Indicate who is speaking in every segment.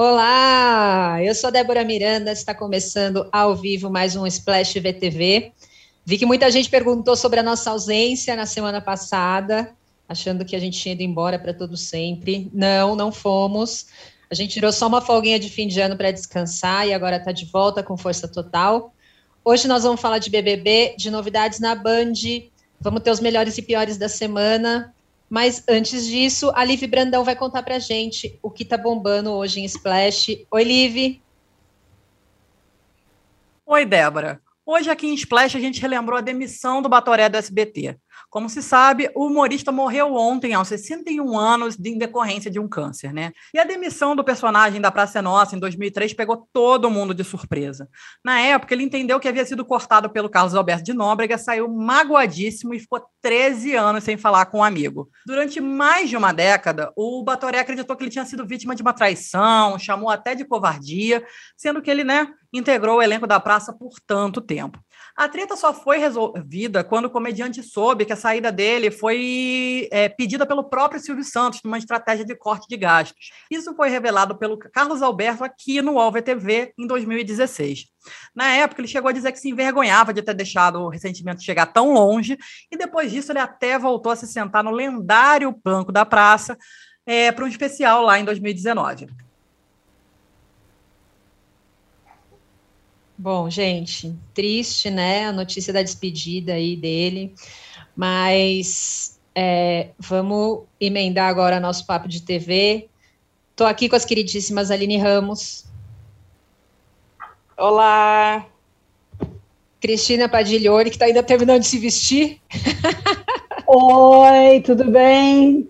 Speaker 1: Olá, eu sou Débora Miranda, está começando ao vivo mais um Splash VTV. Vi que muita gente perguntou sobre a nossa ausência na semana passada, achando que a gente tinha ido embora para todo sempre. Não, não fomos. A gente tirou só uma folguinha de fim de ano para descansar e agora está de volta com força total. Hoje nós vamos falar de BBB, de novidades na Band, vamos ter os melhores e piores da semana, mas antes disso, a Liv Brandão vai contar pra gente o que tá bombando hoje em Splash. Oi, Liv.
Speaker 2: Oi, Débora. Hoje aqui em Splash a gente relembrou a demissão do Batoré do SBT. Como se sabe, o humorista morreu ontem, aos 61 anos, de decorrência de um câncer, né? E a demissão do personagem da Praça Nossa, em 2003, pegou todo mundo de surpresa. Na época, ele entendeu que havia sido cortado pelo Carlos Alberto de Nóbrega, saiu magoadíssimo e ficou 13 anos sem falar com um amigo. Durante mais de uma década, o Batoré acreditou que ele tinha sido vítima de uma traição, chamou até de covardia, sendo que ele, né, integrou o elenco da praça por tanto tempo. A treta só foi resolvida quando o comediante soube que a saída dele foi é, pedida pelo próprio Silvio Santos, numa estratégia de corte de gastos. Isso foi revelado pelo Carlos Alberto aqui no UOL VTV em 2016. Na época, ele chegou a dizer que se envergonhava de ter deixado o ressentimento chegar tão longe, e depois disso ele até voltou a se sentar no lendário banco da praça é, para um especial lá em 2019.
Speaker 1: Bom, gente, triste, né? A notícia da despedida aí dele, mas é, vamos emendar agora nosso papo de TV. Estou aqui com as queridíssimas Aline Ramos.
Speaker 3: Olá!
Speaker 1: Cristina Padiglione, que está ainda terminando de se vestir.
Speaker 4: Oi, tudo bem?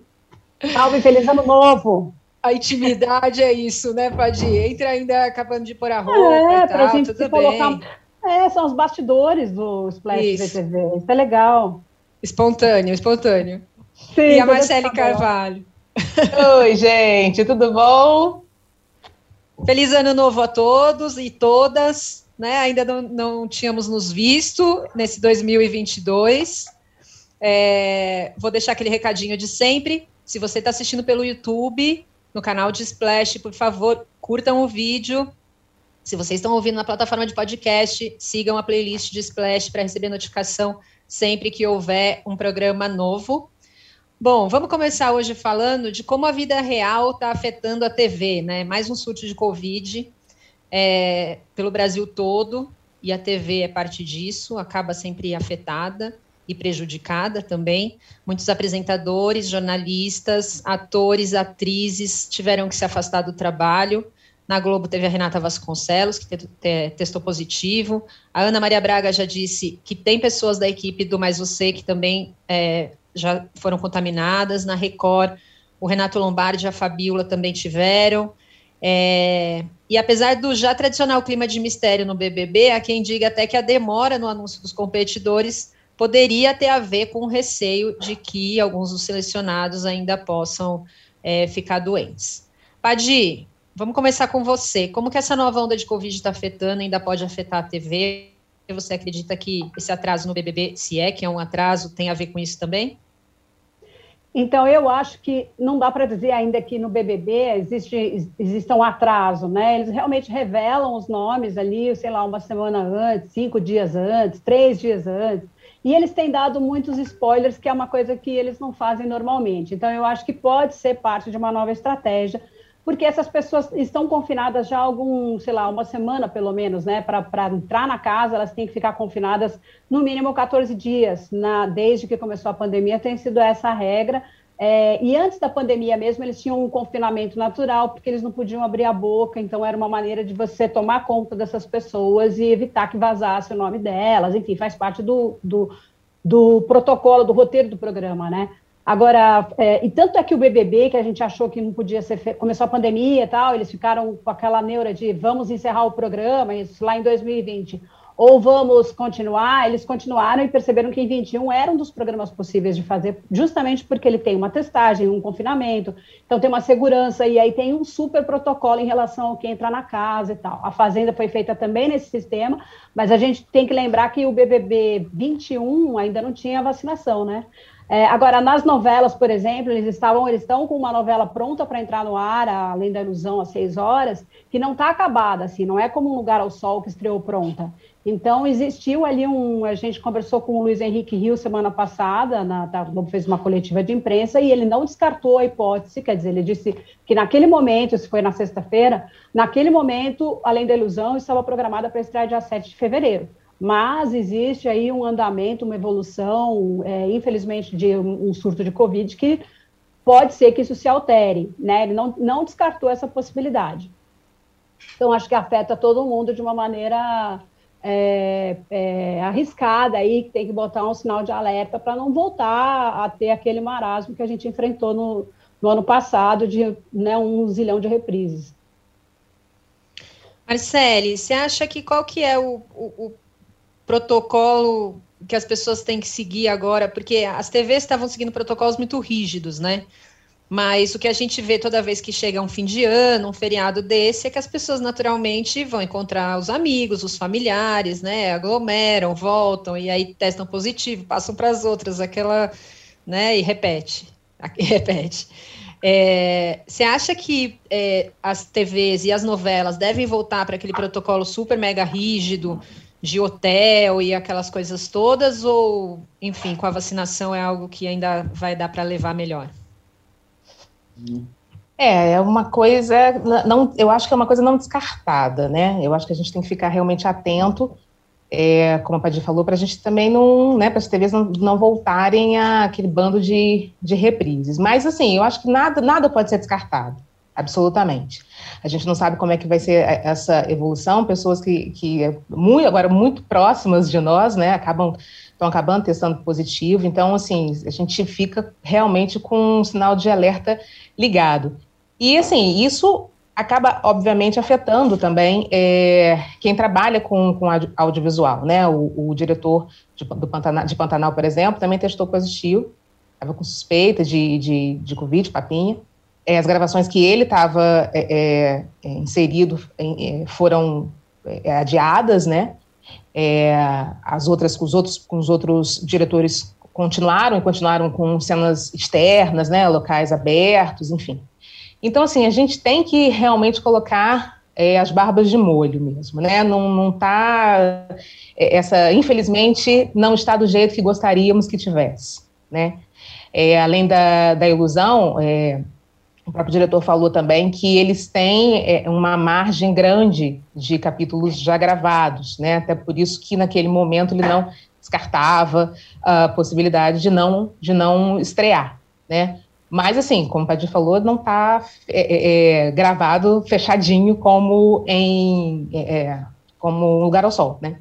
Speaker 4: Salve, feliz ano novo!
Speaker 1: A intimidade é isso, né, Padi? Entra ainda acabando de pôr a roupa é, e tal, gente tudo bem. Colocar...
Speaker 4: É, são os bastidores do Splash isso. VTV. Isso é legal.
Speaker 1: Espontâneo, espontâneo. Sim, e a Marcele Carvalho.
Speaker 3: Oi, gente, tudo bom?
Speaker 1: Feliz ano novo a todos e todas. Né? Ainda não, não tínhamos nos visto nesse 2022. É, vou deixar aquele recadinho de sempre. Se você está assistindo pelo YouTube, no canal de Splash, por favor, curtam o vídeo. Se vocês estão ouvindo na plataforma de podcast, sigam a playlist de Splash para receber notificação sempre que houver um programa novo. Bom, vamos começar hoje falando de como a vida real está afetando a TV, né? Mais um surto de Covid é, pelo Brasil todo, e a TV é parte disso, acaba sempre afetada e prejudicada também. Muitos apresentadores, jornalistas, atores, atrizes tiveram que se afastar do trabalho. Na Globo teve a Renata Vasconcelos, que te, te, testou positivo. A Ana Maria Braga já disse que tem pessoas da equipe do Mais Você que também é, já foram contaminadas. Na Record, o Renato Lombardi e a Fabiola também tiveram. É, e apesar do já tradicional clima de mistério no BBB, há quem diga até que a demora no anúncio dos competidores poderia ter a ver com o receio de que alguns dos selecionados ainda possam é, ficar doentes. Padi, vamos começar com você. Como que essa nova onda de Covid está afetando, ainda pode afetar a TV? Você acredita que esse atraso no BBB, se é que é um atraso, tem a ver com isso também?
Speaker 4: Então, eu acho que não dá para dizer ainda que no BBB existe, existe um atraso, né? Eles realmente revelam os nomes ali, sei lá, uma semana antes, cinco dias antes, três dias antes. E eles têm dado muitos spoilers, que é uma coisa que eles não fazem normalmente. Então, eu acho que pode ser parte de uma nova estratégia, porque essas pessoas estão confinadas já há algum, sei lá, uma semana pelo menos, né? Para entrar na casa, elas têm que ficar confinadas no mínimo 14 dias. Na, desde que começou a pandemia, tem sido essa a regra. É, e antes da pandemia mesmo, eles tinham um confinamento natural, porque eles não podiam abrir a boca, então era uma maneira de você tomar conta dessas pessoas e evitar que vazasse o nome delas, enfim, faz parte do, do, do protocolo, do roteiro do programa, né? Agora, é, e tanto é que o BBB, que a gente achou que não podia ser, fe... começou a pandemia e tal, eles ficaram com aquela neura de vamos encerrar o programa, isso lá em 2020 ou vamos continuar, eles continuaram e perceberam que em 21 era um dos programas possíveis de fazer, justamente porque ele tem uma testagem, um confinamento, então tem uma segurança, e aí tem um super protocolo em relação ao que entra na casa e tal. A Fazenda foi feita também nesse sistema, mas a gente tem que lembrar que o BBB 21 ainda não tinha vacinação, né? É, agora, nas novelas, por exemplo, eles estavam, eles estão com uma novela pronta para entrar no ar, além da ilusão, às seis horas, que não está acabada, assim, não é como um lugar ao sol que estreou pronta. Então, existiu ali um. A gente conversou com o Luiz Henrique Rio semana passada, na, tá, Globo fez uma coletiva de imprensa, e ele não descartou a hipótese, quer dizer, ele disse que naquele momento, isso foi na sexta-feira, naquele momento, além da ilusão, estava programada para estrear dia 7 de fevereiro. Mas existe aí um andamento, uma evolução, é, infelizmente, de um surto de Covid, que pode ser que isso se altere, né? Ele não, não descartou essa possibilidade. Então, acho que afeta todo mundo de uma maneira é, é, arriscada aí, que tem que botar um sinal de alerta para não voltar a ter aquele marasmo que a gente enfrentou no, no ano passado, de né, um zilhão de reprises.
Speaker 1: Marcele, você acha que qual que é o, o, o protocolo que as pessoas têm que seguir agora? Porque as TVs estavam seguindo protocolos muito rígidos, né? Mas o que a gente vê toda vez que chega um fim de ano, um feriado desse, é que as pessoas naturalmente vão encontrar os amigos, os familiares, né? Aglomeram, voltam e aí testam positivo, passam para as outras, aquela, né? E repete, e repete. É, você acha que é, as TVs e as novelas devem voltar para aquele protocolo super mega rígido de hotel e aquelas coisas todas, ou, enfim, com a vacinação é algo que ainda vai dar para levar melhor?
Speaker 3: É, é uma coisa, não, eu acho que é uma coisa não descartada, né? Eu acho que a gente tem que ficar realmente atento, é, como a Padir falou, para a gente também não, né, para as TVs não, não voltarem a aquele bando de, de reprises. Mas, assim, eu acho que nada, nada pode ser descartado, absolutamente. A gente não sabe como é que vai ser essa evolução, pessoas que, que muito, agora muito próximas de nós, né, acabam estão acabando testando positivo. Então, assim, a gente fica realmente com um sinal de alerta ligado. E, assim, isso acaba, obviamente, afetando também é, quem trabalha com, com audiovisual, né? O, o diretor de, do Pantanal, de Pantanal, por exemplo, também testou positivo, estava com suspeita de, de, de Covid, papinha. É, as gravações que ele estava é, é, é, inserido é, foram adiadas, né? As outras, com os outros, com os outros diretores continuaram e continuaram com cenas externas, né? Locais abertos, enfim. Então, assim, a gente tem que realmente colocar é, as barbas de molho mesmo, né? Não, não tá, é, essa, infelizmente, não está do jeito que gostaríamos que tivesse, né? É, além da, da ilusão, é, o próprio diretor falou também que eles têm é, uma margem grande de capítulos já gravados, né? Até por isso que naquele momento ele não descartava a possibilidade de não de não estrear, né? Mas, assim, como o Padir falou, não está é, é, é, gravado fechadinho como em é, é, como Lugar ao Sol, né?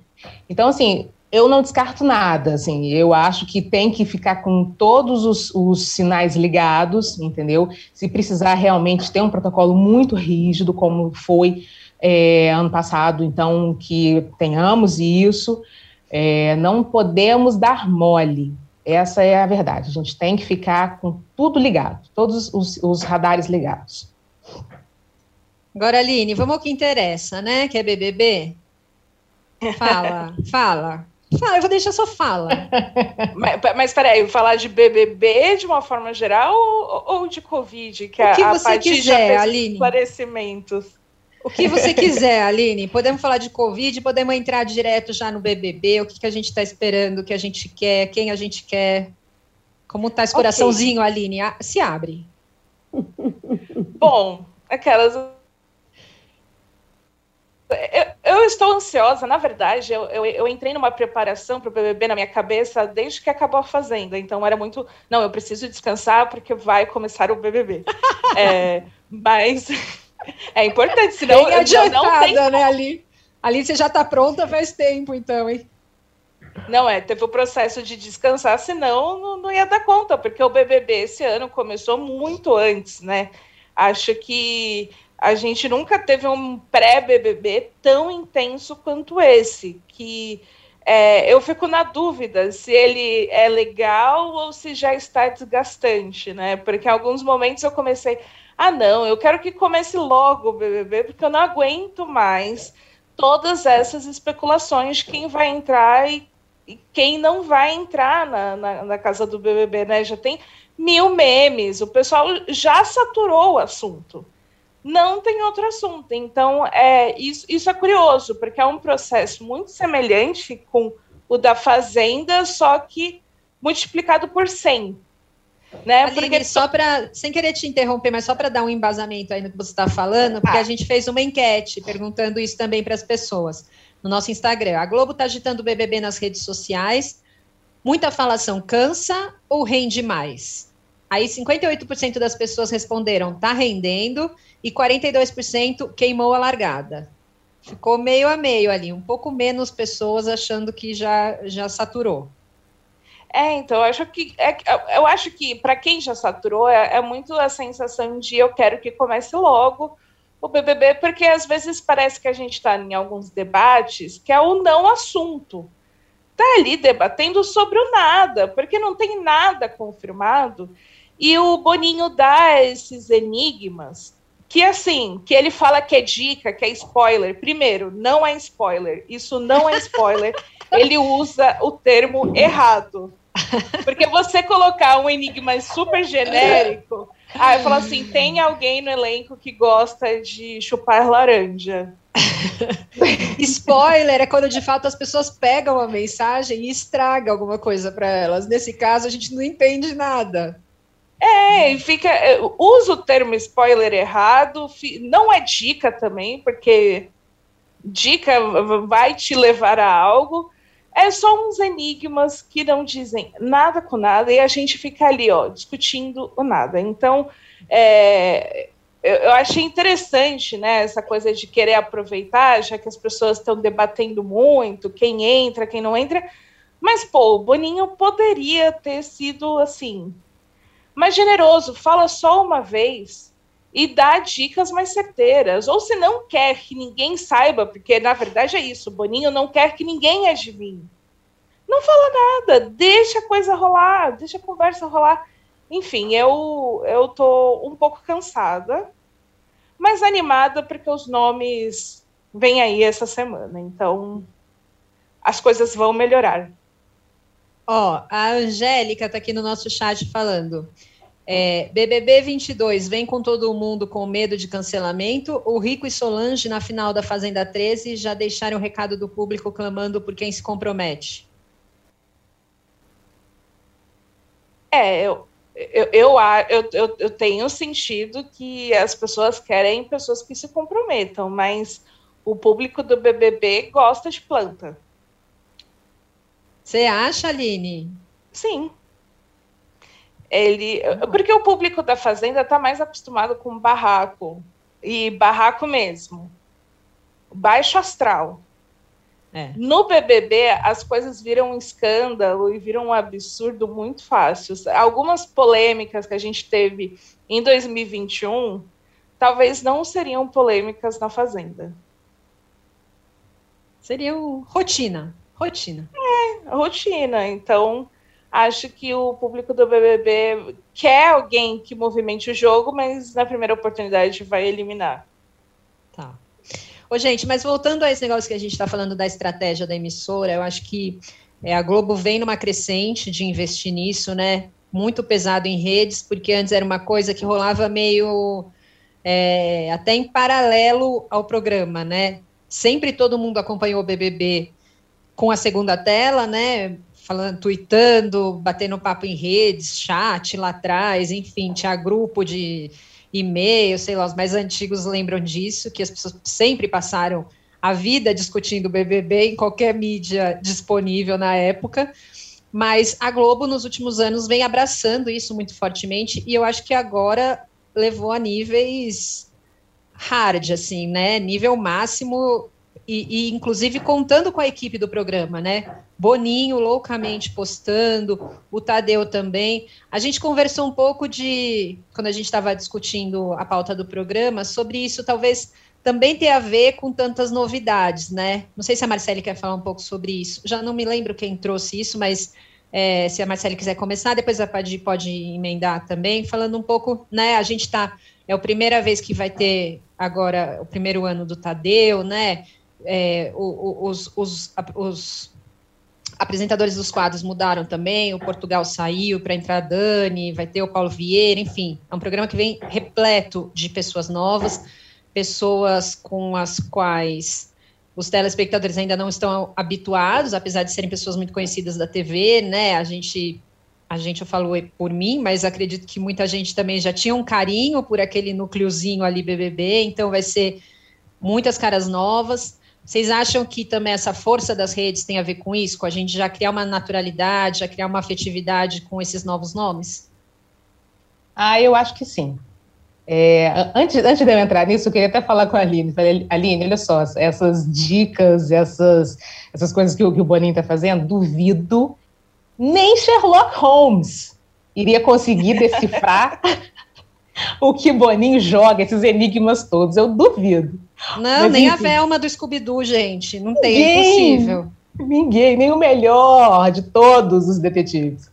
Speaker 3: Então, assim, eu não descarto nada, assim, eu acho que tem que ficar com todos os, os, sinais ligados, entendeu? Se precisar realmente ter um protocolo muito rígido, como foi é, ano passado, então que tenhamos isso, é, não podemos dar mole, essa é a verdade. A gente tem que ficar com tudo ligado, todos os, os radares ligados.
Speaker 1: Agora, Aline, vamos ao que interessa, né? Que é BBB. Fala, fala. Fala, eu vou deixar só fala.
Speaker 5: mas, mas peraí, falar de BBB de uma forma geral ou, ou de Covid?
Speaker 1: Que o que a, você quiser, Aline.
Speaker 5: Esclarecimentos.
Speaker 1: O que você quiser, Aline. Podemos falar de Covid, podemos entrar direto já no BBB, o que, que a gente está esperando, o que a gente quer, quem a gente quer. Como está esse coraçãozinho, okay. Aline? Se abre.
Speaker 5: Bom, aquelas. Eu, eu, estou ansiosa, na verdade, eu, eu, eu entrei numa preparação para o BBB na minha cabeça desde que acabou a Fazenda, então era muito, não, eu preciso descansar porque vai começar o BBB. é, mas é importante, senão
Speaker 1: Bem adiantada, não tem... né, Ali? Ali você já está pronta faz tempo, então, hein?
Speaker 5: Não é, teve o processo de descansar, senão não, não ia dar conta, porque o BBB esse ano começou muito antes, né? Acho que a gente nunca teve um pré-BBB tão intenso quanto esse, que é, eu fico na dúvida se ele é legal ou se já está desgastante, né? Porque em alguns momentos eu comecei, ah, não, eu quero que comece logo o BBB, porque eu não aguento mais todas essas especulações de quem vai entrar e quem não vai entrar na, na, na, casa do BBB, né? Já tem mil memes, o pessoal já saturou o assunto. Não tem outro assunto. Então, é, isso, isso é curioso, porque é um processo muito semelhante com o da Fazenda, só que multiplicado por 100. Né?
Speaker 1: Aline, porque só para, sem querer te interromper, mas só para dar um embasamento aí no que você está falando, porque ah. a gente fez uma enquete perguntando isso também para as pessoas no nosso Instagram. A Globo está agitando o BBB nas redes sociais. Muita falação cansa ou rende mais? Aí 58% das pessoas responderam tá rendendo e 42% queimou a largada. Ficou meio a meio ali, um pouco menos pessoas achando que já, já saturou.
Speaker 5: É, então, eu acho que, é, eu acho que para quem já saturou, é, é, muito a sensação de eu quero que comece logo o BBB, porque às vezes parece que a gente está em alguns debates que é o não assunto. Está ali debatendo sobre o nada, porque não tem nada confirmado. E o Boninho dá esses enigmas que assim, que ele fala que é dica, que é spoiler. Primeiro, não é spoiler. Isso não é spoiler. ele usa o termo errado. Porque você colocar um enigma super genérico, aí fala assim: tem alguém no elenco que gosta de chupar laranja.
Speaker 1: Spoiler é quando de fato as pessoas pegam a mensagem e estragam alguma coisa para elas. Nesse caso, a gente não entende nada.
Speaker 5: É, e fica. É, usa o termo spoiler errado, não é dica também, porque dica vai te levar a algo. É só uns enigmas que não dizem nada com nada e a gente fica ali, ó, discutindo o nada. Então, é, eu, achei interessante, né, essa coisa de querer aproveitar, já que as pessoas estão debatendo muito, quem entra, quem não entra. Mas, pô, o Boninho poderia ter sido assim mais generoso, fala só uma vez e dá dicas mais certeiras. Ou se não quer que ninguém saiba, porque na verdade é isso, Boninho não quer que ninguém adivinhe. Não fala nada, deixa a coisa rolar, deixa a conversa rolar. Enfim, eu eu tô um pouco cansada, mas animada porque os nomes vêm aí essa semana. Então, as coisas vão melhorar.
Speaker 1: Ó, a Angélica está aqui no nosso chat falando. É, BBB 22 vem com todo mundo com medo de cancelamento. O Rico e Solange, na final da Fazenda 13, já deixaram o recado do público clamando por quem se compromete.
Speaker 5: É, eu, eu, eu, eu, eu tenho sentido que as pessoas querem pessoas que se comprometam, mas o público do BBB gosta de planta.
Speaker 1: Você acha, Aline?
Speaker 5: Sim. Ele, porque o público da fazenda está mais acostumado com barraco e barraco mesmo, baixo astral. É. No BBB, as coisas viram um escândalo e viram um absurdo muito fácil. Algumas polêmicas que a gente teve em 2021 talvez não seriam polêmicas na Fazenda.
Speaker 1: Seriam rotina. Rotina.
Speaker 5: Rotina. Então, acho que o público do BBB quer alguém que movimente o jogo, mas na primeira oportunidade vai eliminar.
Speaker 1: Tá. Ô, gente, mas voltando a esse negócio que a gente está falando da estratégia da emissora, eu acho que é, a Globo vem numa crescente de investir nisso, né? Muito pesado em redes, porque antes era uma coisa que rolava meio é, até em paralelo ao programa, né? Sempre todo mundo acompanhou o BBB com a segunda tela, né? Falando, tweetando, batendo papo em redes, chat lá atrás, enfim, tinha grupo de e-mail, sei lá, os mais antigos lembram disso, que as pessoas sempre passaram a vida discutindo o BBB em qualquer mídia disponível na época. Mas a Globo, nos últimos anos, vem abraçando isso muito fortemente, e eu acho que agora levou a níveis hard, assim, né? Nível máximo e, e, inclusive contando com a equipe do programa, né? Boninho loucamente postando, o Tadeu também. A gente conversou um pouco de, quando a gente estava discutindo a pauta do programa, sobre isso talvez também ter a ver com tantas novidades, né? Não sei se a Marcele quer falar um pouco sobre isso. Já não me lembro quem trouxe isso, mas é, se a Marcele quiser começar, depois a Padi pode emendar também, falando um pouco, né? A gente está é a primeira vez que vai ter agora o primeiro ano do Tadeu, né? É, os, os, os, apresentadores dos quadros mudaram também, o Portugal saiu para entrar Dani, vai ter o Paulo Vieira, enfim, é um programa que vem repleto de pessoas novas, pessoas com as quais os telespectadores ainda não estão habituados, apesar de serem pessoas muito conhecidas da TV, né? A gente, a gente eu falo por mim, mas acredito que muita gente também já tinha um carinho por aquele núcleozinho ali BBB, então vai ser muitas caras novas. Vocês acham que também essa força das redes tem a ver com isso? Com a gente já criar uma naturalidade, já criar uma afetividade com esses novos nomes?
Speaker 3: Ah, eu acho que sim. É, antes, antes de eu entrar nisso, eu queria até falar com a Aline. Falei, Aline, olha só, essas dicas, essas, essas coisas que, o, que o Boninho está fazendo, duvido nem Sherlock Holmes iria conseguir decifrar o que Boninho joga, esses enigmas todos. Eu duvido.
Speaker 1: Não, Mas, nem enfim. a Velma do Scooby-Doo, gente. Não tem, é impossível.
Speaker 3: Ninguém, nem o melhor de todos os detetives.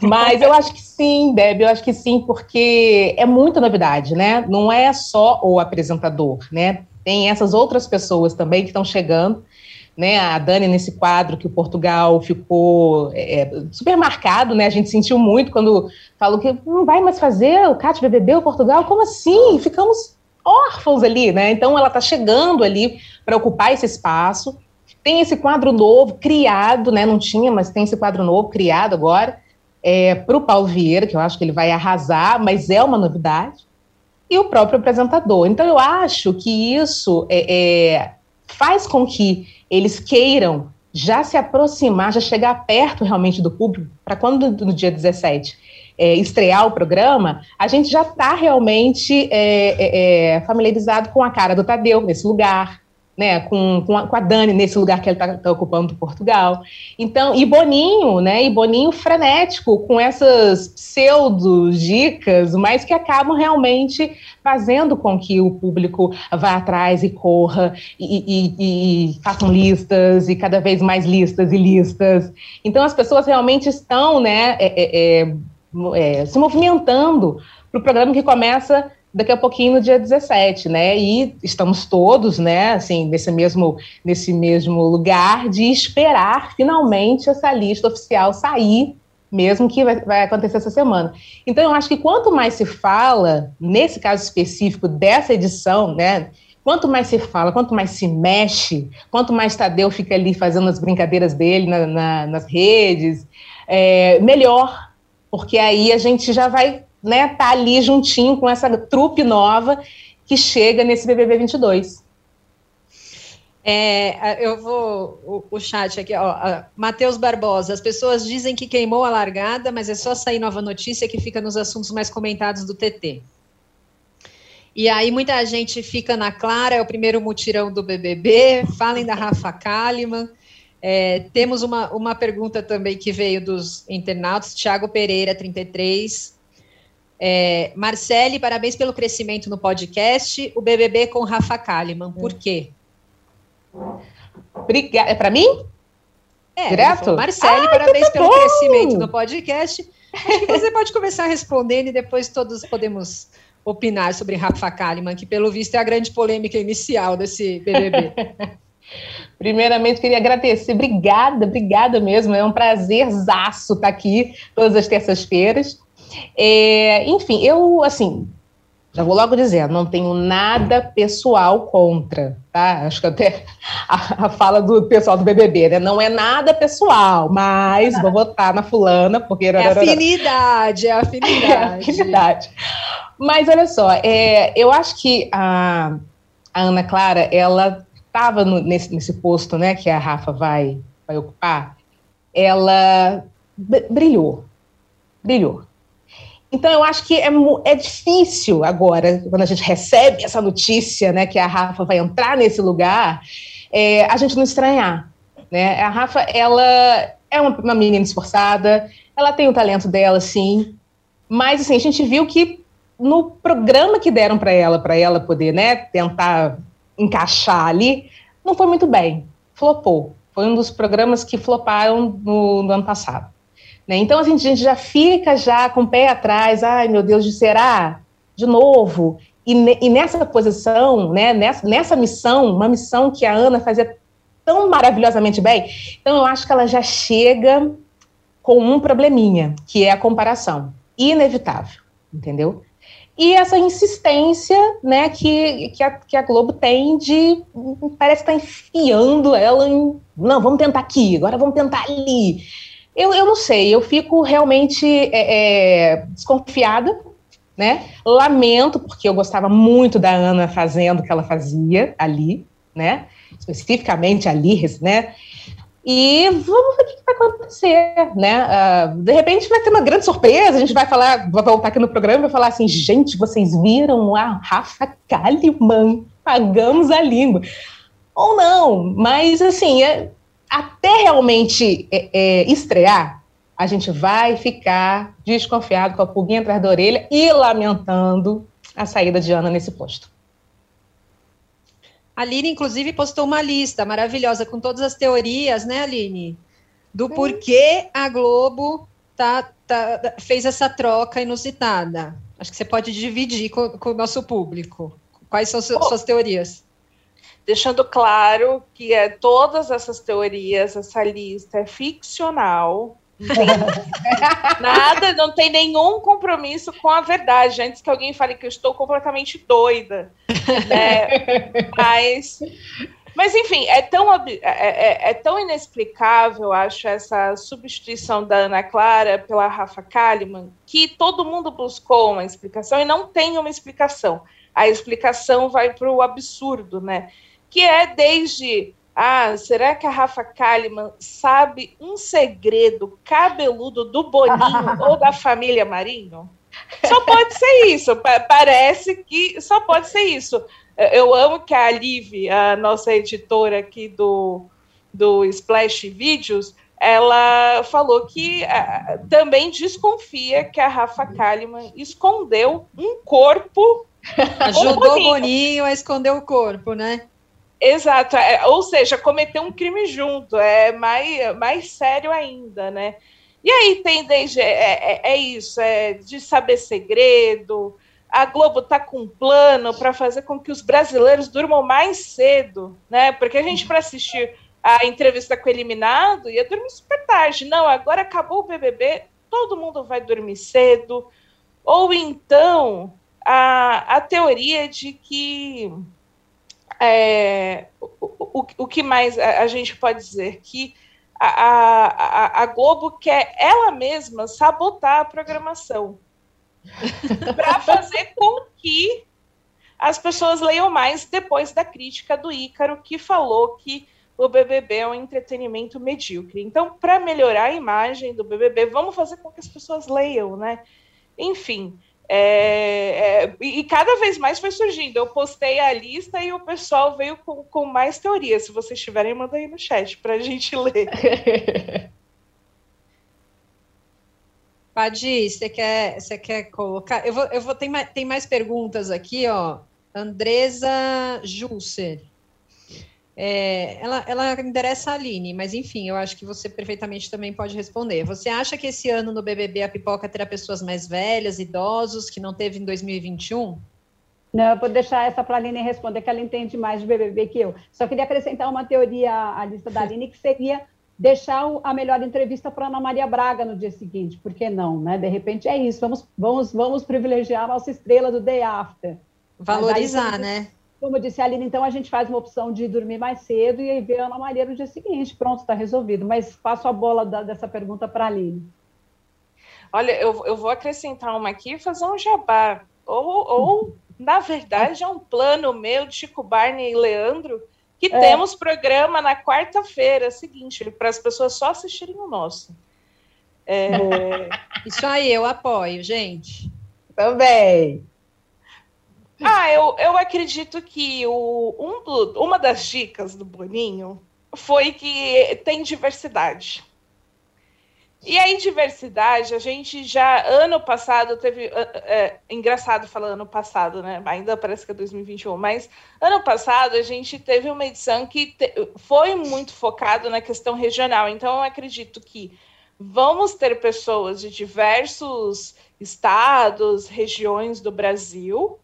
Speaker 3: Mas eu acho que sim, Deb, eu acho que sim, porque é muita novidade, né? Não é só o apresentador, né? Tem essas outras pessoas também que estão chegando, né? A Dani nesse quadro que o Portugal ficou é, é, super marcado, né? A gente sentiu muito quando falou que não vai mais fazer o CAT BBB o Portugal. Como assim? Ficamos órfãos ali, né? Então ela está chegando ali para ocupar esse espaço. Tem esse quadro novo criado, né? Não tinha, mas tem esse quadro novo criado agora é, para o Paulo Vieira, que eu acho que ele vai arrasar, mas é uma novidade, e o próprio apresentador. Então, eu acho que isso é, é, faz com que eles queiram já se aproximar, já chegar perto realmente do público, para quando no dia 17 é, estrear o programa, a gente já está realmente é, é, é, familiarizado com a cara do Tadeu nesse lugar, né, com, com a, com, a, Dani nesse lugar que ele está tá ocupando do Portugal. Então, e Boninho, né, e Boninho frenético com essas pseudo dicas, mas que acabam realmente fazendo com que o público vá atrás e corra e, e, e façam listas e cada vez mais listas e listas. Então, as pessoas realmente estão, né, é, é, é, é se movimentando para o programa que começa daqui a pouquinho no dia 17, né? E estamos todos, né, assim, nesse mesmo, nesse mesmo lugar de esperar finalmente essa lista oficial sair, mesmo que vai, vai acontecer essa semana. Então, eu acho que quanto mais se fala, nesse caso específico dessa edição, né? Quanto mais se fala, quanto mais se mexe, quanto mais Tadeu fica ali fazendo as brincadeiras dele na, na, nas redes, é, melhor, porque aí a gente já vai né, tá ali juntinho com essa trupe nova que chega nesse BBB 22.
Speaker 1: É, eu vou o, o chat aqui, ó, Matheus Barbosa. As pessoas dizem que queimou a largada, mas é só sair nova notícia que fica nos assuntos mais comentados do TT. E aí muita gente fica na clara, é o primeiro mutirão do BBB. Falem da Rafa Kalimann. É, temos uma, uma pergunta também que veio dos internautas. Tiago Pereira, 33. É, Marcele, parabéns pelo crescimento no podcast. O BBB com Rafa Kalimann. Por hum. quê?
Speaker 3: Obrigada. É para mim?
Speaker 1: É, Direto? Marcele, ah, parabéns pelo bom. crescimento no podcast. Acho que você pode começar respondendo e depois todos podemos opinar sobre Rafa Kalimann, que pelo visto é a grande polêmica inicial desse BBB.
Speaker 3: Primeiramente, queria agradecer. Obrigada, obrigada mesmo. É um prazerzaço estar aqui todas as terças-feiras. É, enfim, eu, assim, já vou logo dizer, não tenho nada pessoal contra, tá? Acho que até a, a, fala do pessoal do BBB, né? Não é nada pessoal, mas vou votar na fulana, porque...
Speaker 1: É afinidade, é afinidade. É afinidade.
Speaker 3: Mas olha só, é, eu acho que a, a Ana Clara, ela estava nesse, nesse posto, né, que a Rafa vai, vai ocupar, ela brilhou, brilhou. Então, eu acho que é, é difícil agora, quando a gente recebe essa notícia, né, que a Rafa vai entrar nesse lugar, é, a gente não estranhar. Né? A Rafa, ela é uma, uma menina esforçada, ela tem o talento dela, sim, mas assim, a gente viu que no programa que deram para ela, para ela poder né, tentar encaixar ali, não foi muito bem, flopou. Foi um dos programas que floparam no, no ano passado. Né? Então, assim, a gente já fica já com o pé atrás, ai meu Deus, será? De novo. E, e nessa posição, né, nessa, nessa missão, uma missão que a Ana fazia tão maravilhosamente bem. Então, eu acho que ela já chega com um probleminha, que é a comparação. Inevitável, entendeu? E essa insistência né, que, que, a, que a Globo tem de. Parece que está enfiando ela em. Não, vamos tentar aqui, agora vamos tentar ali. Eu, eu não sei, eu fico realmente é, é, desconfiada, né? Lamento, porque eu gostava muito da Ana fazendo o que ela fazia ali, né? Especificamente ali, né? E vamos ver o que vai acontecer, né? Uh, de repente vai ter uma grande surpresa, a gente vai falar, vai voltar aqui no programa e vai falar assim, gente, vocês viram a Rafa Kalimann, pagamos a língua. Ou não, mas assim, é, até realmente é, é, estrear, a gente vai ficar desconfiado com a pulguinha atrás da orelha e lamentando a saída de Ana nesse posto.
Speaker 1: A Aline, inclusive, postou uma lista maravilhosa com todas as teorias, né, Aline? Do Sim. porquê a Globo tá, tá, fez essa troca inusitada. Acho que você pode dividir com, com o nosso público. Quais são oh. suas teorias?
Speaker 5: Deixando claro que é, todas essas teorias, essa lista é ficcional, Nada, não tem nenhum compromisso com a verdade. Antes que alguém fale que eu estou completamente doida. Né? Mas, mas, enfim, é tão, é, é, é, tão inexplicável, acho, essa substituição da Ana Clara pela Rafa Kalimann, que todo mundo buscou uma explicação e não tem uma explicação. A explicação vai para o absurdo, né? Que é desde ah, será que a Rafa Kalimann sabe um segredo cabeludo do Boninho ou da família Marinho? Só pode ser isso. Parece que só pode ser isso. Eu amo que a Liv, a nossa editora aqui do, do Splash Videos, ela falou que uh, também desconfia que a Rafa Kalimann escondeu um corpo.
Speaker 1: Ajudou o Boninho a esconder o corpo, né?
Speaker 5: Exato, é, ou seja, cometer um crime junto, é mais, mais sério ainda, né? E aí tem desde. É, é, é isso, é de saber segredo. A Globo tá com um plano para fazer com que os brasileiros durmam mais cedo, né? Porque a gente, para assistir a entrevista com o eliminado, ia dormir super tarde. Não, agora acabou o BBB, todo mundo vai dormir cedo. Ou então a, a teoria de que é, o, o, o, que mais a, gente pode dizer? Que a, a, a Globo quer ela mesma sabotar a programação para fazer com que as pessoas leiam mais depois da crítica do Ícaro, que falou que o BBB é um entretenimento medíocre. Então, para melhorar a imagem do BBB, vamos fazer com que as pessoas leiam, né? Enfim, é, é, e cada vez mais foi surgindo. Eu postei a lista e o pessoal veio com, com mais teorias. Se vocês tiverem, manda aí no chat para a gente ler.
Speaker 1: Padi, você quer, você quer colocar? Eu vou, eu vou tem mais, tem mais perguntas aqui, ó. Andresa Jusser. É, ela, ela endereça a Aline, mas enfim, eu acho que você perfeitamente também pode responder. Você acha que esse ano no BBB a pipoca terá pessoas mais velhas, idosos, que não teve em 2021?
Speaker 4: Não, eu vou deixar essa para a Aline responder, que ela entende mais de BBB que eu. Só queria acrescentar uma teoria à lista da Aline, que seria deixar a melhor entrevista para Ana Maria Braga no dia seguinte. Por que não, né? De repente é isso, vamos, vamos, vamos privilegiar a nossa estrela do Day After.
Speaker 1: Valorizar, aí, né?
Speaker 4: Como disse a Aline, então a gente faz uma opção de dormir mais cedo e aí ver a Ana Maria no dia seguinte. Pronto, está resolvido. Mas passo a bola da, dessa pergunta para a Aline.
Speaker 5: Olha, eu, eu vou acrescentar uma aqui e fazer um jabá. Ou, ou, na verdade, é um plano meu de Chico Barney e Leandro, que é. temos programa na quarta-feira seguinte, para as pessoas só assistirem o nosso.
Speaker 1: É... Isso aí, eu apoio, gente.
Speaker 3: Também.
Speaker 5: Ah, eu, eu acredito que o, um do, uma das dicas do Boninho foi que tem diversidade. E aí, diversidade, a gente já, ano passado, teve. É, é, engraçado falar ano passado, né? Ainda parece que é 2021, mas ano passado a gente teve uma edição que te, foi muito focado na questão regional. Então, eu acredito que vamos ter pessoas de diversos estados, regiões do Brasil,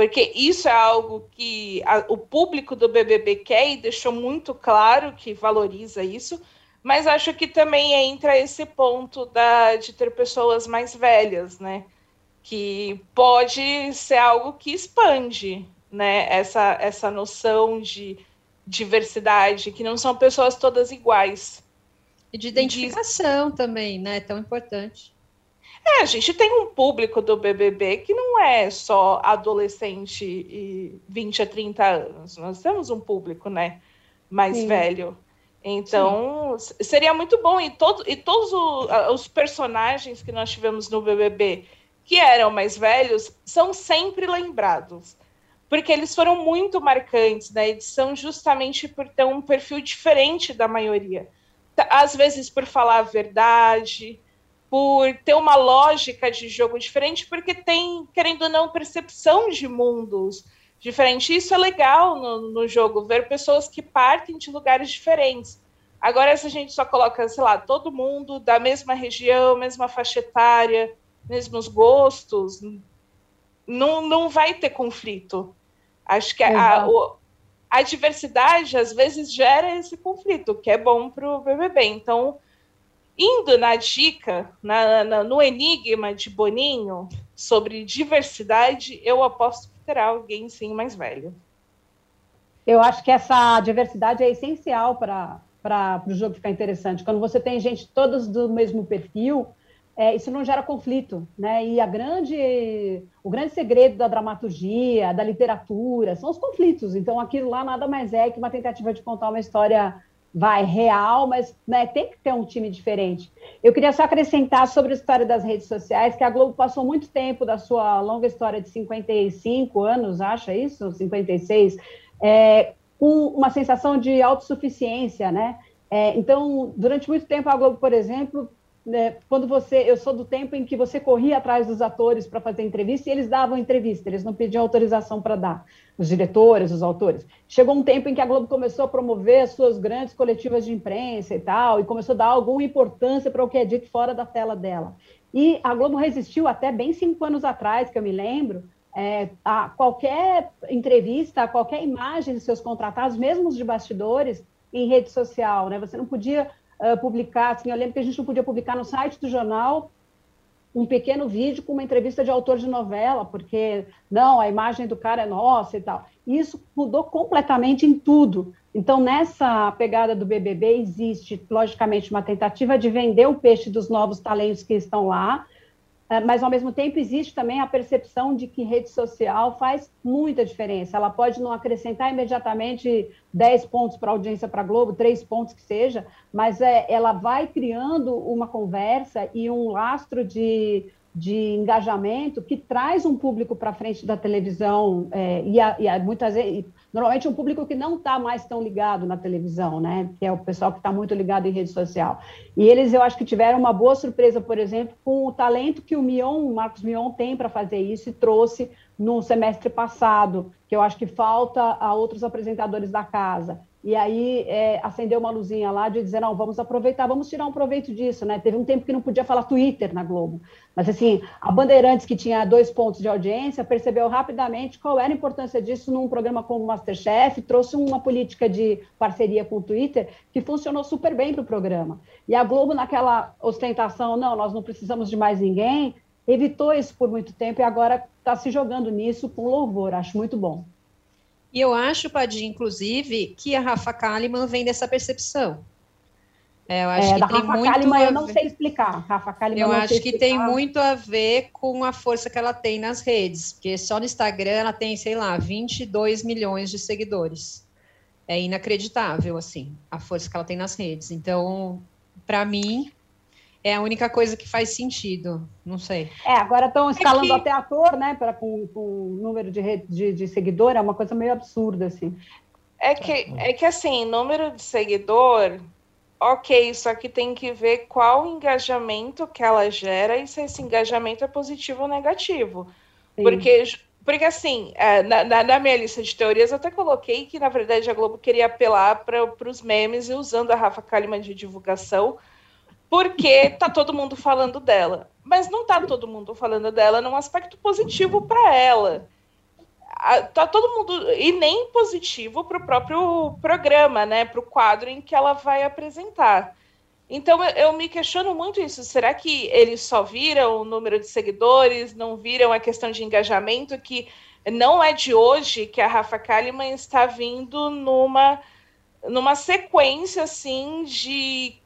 Speaker 5: porque isso é algo que a, o público do BBB quer e deixou muito claro que valoriza isso, mas acho que também entra esse ponto da, de ter pessoas mais velhas, né? Que pode ser algo que expande né? essa, essa noção de diversidade, que não são pessoas todas iguais.
Speaker 1: E de identificação de... também, né? Tão importante.
Speaker 5: É, a gente tem um público do BBB que não é só adolescente e 20 a 30 anos. Nós temos um público, né, mais Sim. velho. Então, Sim. seria muito bom. E, todo, e todos o, os personagens que nós tivemos no BBB que eram mais velhos são sempre lembrados. Porque eles foram muito marcantes na edição, justamente por ter um perfil diferente da maioria. Às vezes por falar a verdade, por ter uma lógica de jogo diferente, porque tem, querendo ou não, percepção de mundos diferentes. Isso é legal no, no jogo, ver pessoas que partem de lugares diferentes. Agora, se a gente só coloca, sei lá, todo mundo da mesma região, mesma faixa etária, mesmos gostos, não, não vai ter conflito. Acho que a, a, a diversidade, às vezes, gera esse conflito, que é bom para o BBB. Então, Indo na dica, na, na, no enigma de Boninho sobre diversidade, eu aposto que terá alguém sim mais velho.
Speaker 4: Eu acho que essa diversidade é essencial para o jogo ficar interessante. Quando você tem gente todas do mesmo perfil, é, isso não gera conflito, né? E a grande, o grande segredo da dramaturgia, da literatura, são os conflitos. Então, aquilo lá nada mais é que uma tentativa de contar uma história vai real, mas né, tem que ter um time diferente. Eu queria só acrescentar sobre a história das redes sociais, que a Globo passou muito tempo da sua longa história de 55 anos, acha isso? 56, é, com uma sensação de autossuficiência, né? É, então, durante muito tempo, a Globo, por exemplo, né, quando você, eu sou do tempo em que você corria atrás dos atores para fazer entrevista e eles davam entrevista, eles não pediam autorização para dar, os diretores, os autores. Chegou um tempo em que a Globo começou a promover as suas grandes coletivas de imprensa e tal, e começou a dar alguma importância para o que é dito fora da tela dela. E a Globo resistiu até bem cinco anos atrás, que eu me lembro, é, a qualquer entrevista, a qualquer imagem de seus contratados, mesmo os de bastidores, em rede social, né? Você não podia uh, publicar, assim, eu lembro que a gente não podia publicar no site do jornal um pequeno vídeo com uma entrevista de autor de novela, porque não, a imagem do cara é nossa e tal. Isso mudou completamente em tudo. Então, nessa pegada do BBB, existe, logicamente, uma tentativa de vender o peixe dos novos talentos que estão lá, mas ao mesmo tempo existe também a percepção de que rede social faz muita diferença. Ela pode não acrescentar imediatamente 10 pontos para a audiência para a Globo, 3 pontos que seja, mas é, ela vai criando uma conversa e um lastro de, de engajamento que traz um público para frente da televisão é, e, a, e a, muitas vezes normalmente um público que não está mais tão ligado na televisão, né? Que é o pessoal que está muito ligado em rede social. E eles, eu acho que tiveram uma boa surpresa, por exemplo, com o talento que o Mion, o Marcos Mion, tem para fazer isso e trouxe no semestre passado, que eu acho que falta a outros apresentadores da casa. E aí é, acendeu uma luzinha lá de dizer, não, vamos aproveitar, vamos tirar um proveito disso, né? Teve um tempo que não podia falar Twitter na Globo. Mas assim, a Bandeirantes, que tinha dois pontos de audiência, percebeu rapidamente qual era a importância disso num programa como o Masterchef, trouxe uma política de parceria com o Twitter que funcionou super bem para o programa. E a Globo, naquela ostentação, não, nós não precisamos de mais ninguém, evitou isso por muito tempo e agora está se jogando nisso com louvor, acho muito bom.
Speaker 1: E eu acho, Padim, inclusive, que a Rafa Kalimann vem dessa percepção.
Speaker 4: É, eu acho é, que da tem Rafa muito Kalimann eu não sei explicar.
Speaker 1: Rafa Kalimann eu acho que tem muito a ver com a força que ela tem nas redes, porque só no Instagram ela tem, sei lá, 22 milhões de seguidores. É inacreditável, assim, a força que ela tem nas redes. Então, para mim, é a única coisa que faz sentido. Não sei.
Speaker 4: É, agora estão é escalando é que... até ator, né? Para com, com número de, de, de seguidor, é uma coisa meio absurda, assim.
Speaker 5: É que, é que assim, número de seguidor, ok, só que tem que ver qual engajamento que ela gera e se esse engajamento é positivo ou negativo. Sim. Porque, porque assim, é, na, na, minha lista de teorias, eu até coloquei que, na verdade, a Globo queria apelar para os memes e usando a Rafa Kalimann de divulgação porque tá todo mundo falando dela. Mas não tá todo mundo falando dela num aspecto positivo para ela. tá todo mundo e nem positivo para o próprio programa, né? Para o quadro em que ela vai apresentar. Então eu, eu, me questiono muito isso. Será que eles só viram o número de seguidores, não viram a questão de engajamento? Que não é de hoje que a Rafa Kalimann está vindo numa numa sequência assim de,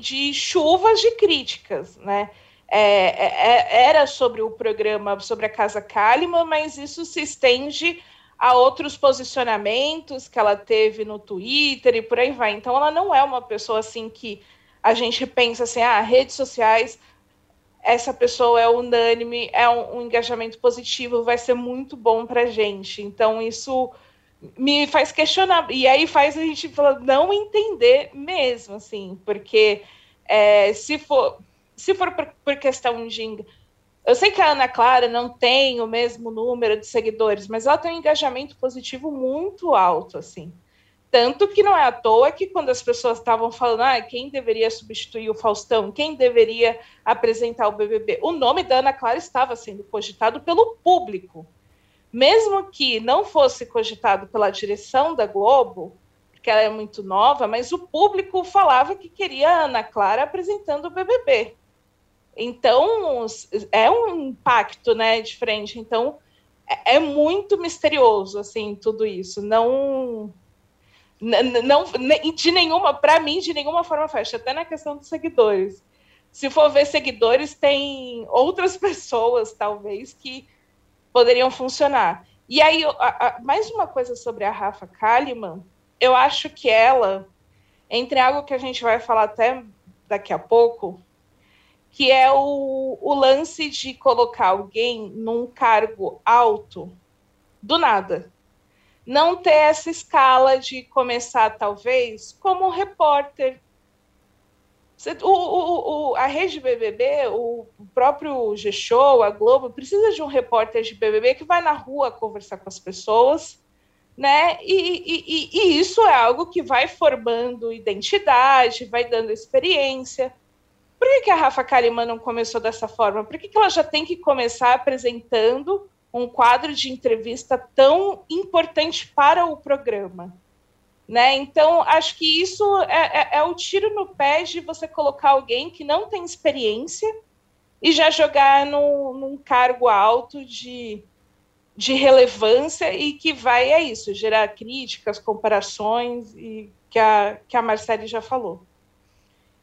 Speaker 5: de chuvas de críticas, né? É, é, é, era sobre o programa sobre a Casa Kalimann, mas isso se estende a outros posicionamentos que ela teve no Twitter e por aí vai. Então, ela não é uma pessoa assim que a gente pensa assim, ah, redes sociais, essa pessoa é unânime, é um, um engajamento positivo, vai ser muito bom para a gente. Então, isso me faz questionar, e aí faz a gente não entender mesmo, assim, porque é, se for se for por, por questão de. Eu sei que a Ana Clara não tem o mesmo número de seguidores, mas ela tem um engajamento positivo muito alto, assim. Tanto que não é à toa que quando as pessoas estavam falando ah, quem deveria substituir o Faustão, quem deveria apresentar o BBB, o nome da Ana Clara estava sendo cogitado pelo público. Mesmo que não fosse cogitado pela direção da Globo, porque ela é muito nova, mas o público falava que queria a Ana Clara apresentando o BBB. Então, é um impacto, né, diferente. Então, é, é muito misterioso, assim, tudo isso. Não, não de nenhuma, para mim, de nenhuma forma fecha, até na questão dos seguidores. Se for ver seguidores, tem outras pessoas, talvez, que poderiam funcionar. E aí, a, a, mais uma coisa sobre a Rafa Kalimann, eu acho que ela, entre algo que a gente vai falar até daqui a pouco, que é o, o lance de colocar alguém num cargo alto do nada. Não ter essa escala de começar, talvez, como repórter. O, o, o, a rede BBB, o próprio G-Show, a Globo, precisa de um repórter de BBB que vai na rua conversar com as pessoas, né? E, e, e isso é algo que vai formando identidade, vai dando experiência. Por que, que a Rafa Kalimann não começou dessa forma? Por que, que ela já tem que começar apresentando um quadro de entrevista tão importante para o programa? Né? Então, acho que isso é, é, é o tiro no pé de você colocar alguém que não tem experiência e já jogar no, num cargo alto de, de relevância e que vai, é isso, gerar críticas, comparações, e que a, que a Marcele já falou.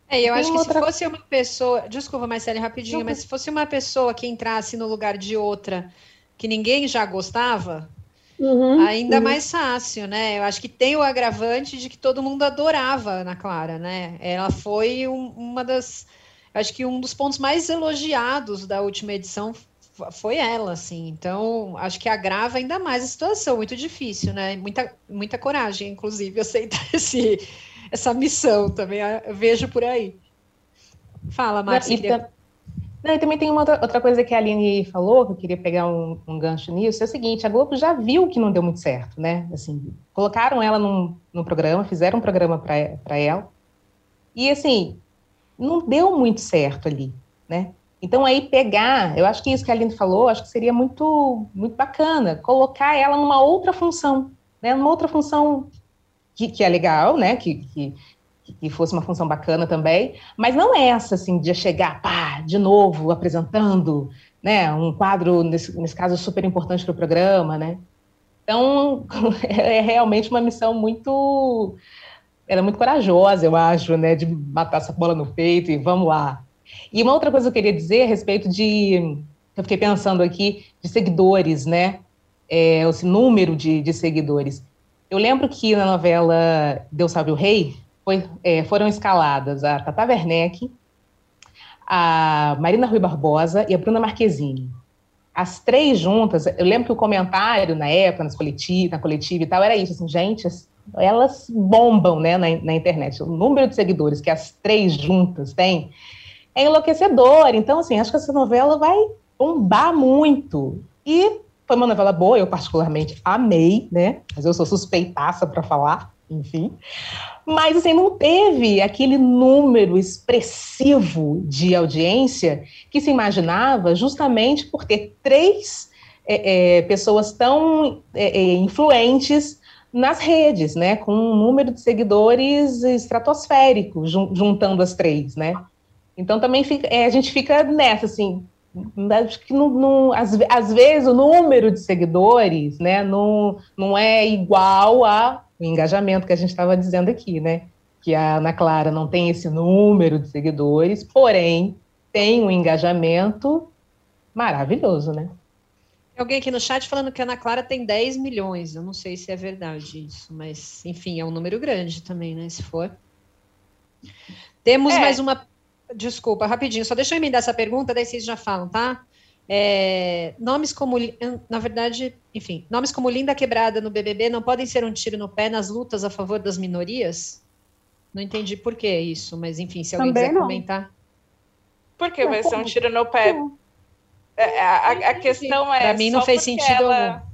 Speaker 1: É, eu acho que outra... se fosse uma pessoa. Desculpa, Marcele, rapidinho, Não, mas se fosse uma pessoa que entrasse no lugar de outra que ninguém já gostava, uhum, ainda uhum. mais fácil, né? Eu acho que tem o agravante de que todo mundo adorava a Ana Clara, né? Ela foi um, uma das. Acho que um dos pontos mais elogiados da última edição foi ela, assim. Então, acho que agrava ainda mais a situação. Muito difícil, né? Muita, muita coragem, inclusive, aceitar esse essa missão também, eu vejo por aí. Fala, Márcia.
Speaker 3: Não, e também tem uma outra, coisa que a Aline falou, que eu queria pegar um, um, gancho nisso, é o seguinte, a Globo já viu que não deu muito certo, né? Assim, colocaram ela num, num programa, fizeram um programa para ela, e assim, não deu muito certo ali, né? Então aí pegar, eu acho que isso que a Aline falou, acho que seria muito, muito bacana, colocar ela numa outra função, né? Numa outra função que, que é legal, né? Que, que, que fosse uma função bacana também, mas não é essa, assim, de chegar, pá, de novo, apresentando, né, um quadro, nesse, nesse caso, super importante para o programa, né, então, é realmente uma missão muito, ela é muito corajosa, eu acho, né, de matar essa bola no peito e vamos lá. E uma outra coisa que eu queria dizer a respeito de, eu fiquei pensando aqui, de seguidores, né, é, esse número de, de seguidores. Eu lembro que na novela Deus Salve o Rei foi, é, foram escaladas a Tata Werneck, a Marina Rui Barbosa e a Bruna Marquezine. As três juntas, eu lembro que o comentário na época, nas coletiva, na coletiva e tal, era isso, assim, gente, elas bombam né, na, na internet. O número de seguidores que as três juntas têm é enlouquecedor. Então, assim, acho que essa novela vai bombar muito. E foi uma novela boa, eu particularmente amei, né? Mas eu sou suspeitaça para falar, enfim. Mas, assim, não teve aquele número expressivo de audiência que se imaginava justamente por ter três é, é, pessoas tão é, é, influentes nas redes, né, com um número de seguidores estratosférico, jun, juntando as três, né. Então também fica, é, a gente fica nessa, assim, acho que não, não, às, às, vezes o número de seguidores, né, não, não é igual ao engajamento que a gente estava dizendo aqui, né, que a Ana Clara não tem esse número de seguidores, porém tem um engajamento maravilhoso, né?
Speaker 1: Alguém aqui no chat falando que a Ana Clara tem 10 milhões. Eu não sei se é verdade isso, mas enfim, é um número grande também, né? Se for. Temos é. mais uma. Desculpa, rapidinho, só deixa eu emendar essa pergunta, daí vocês já falam, tá? É, nomes como, na verdade, enfim, nomes como Linda Quebrada no BBB não podem ser um tiro no pé nas lutas a favor das minorias? Não entendi por que isso, mas enfim, se alguém Também quiser não. comentar.
Speaker 5: Porque vai ser um tiro no pé. É, a, a, questão é.
Speaker 1: Para mim não fez sentido ela, algum.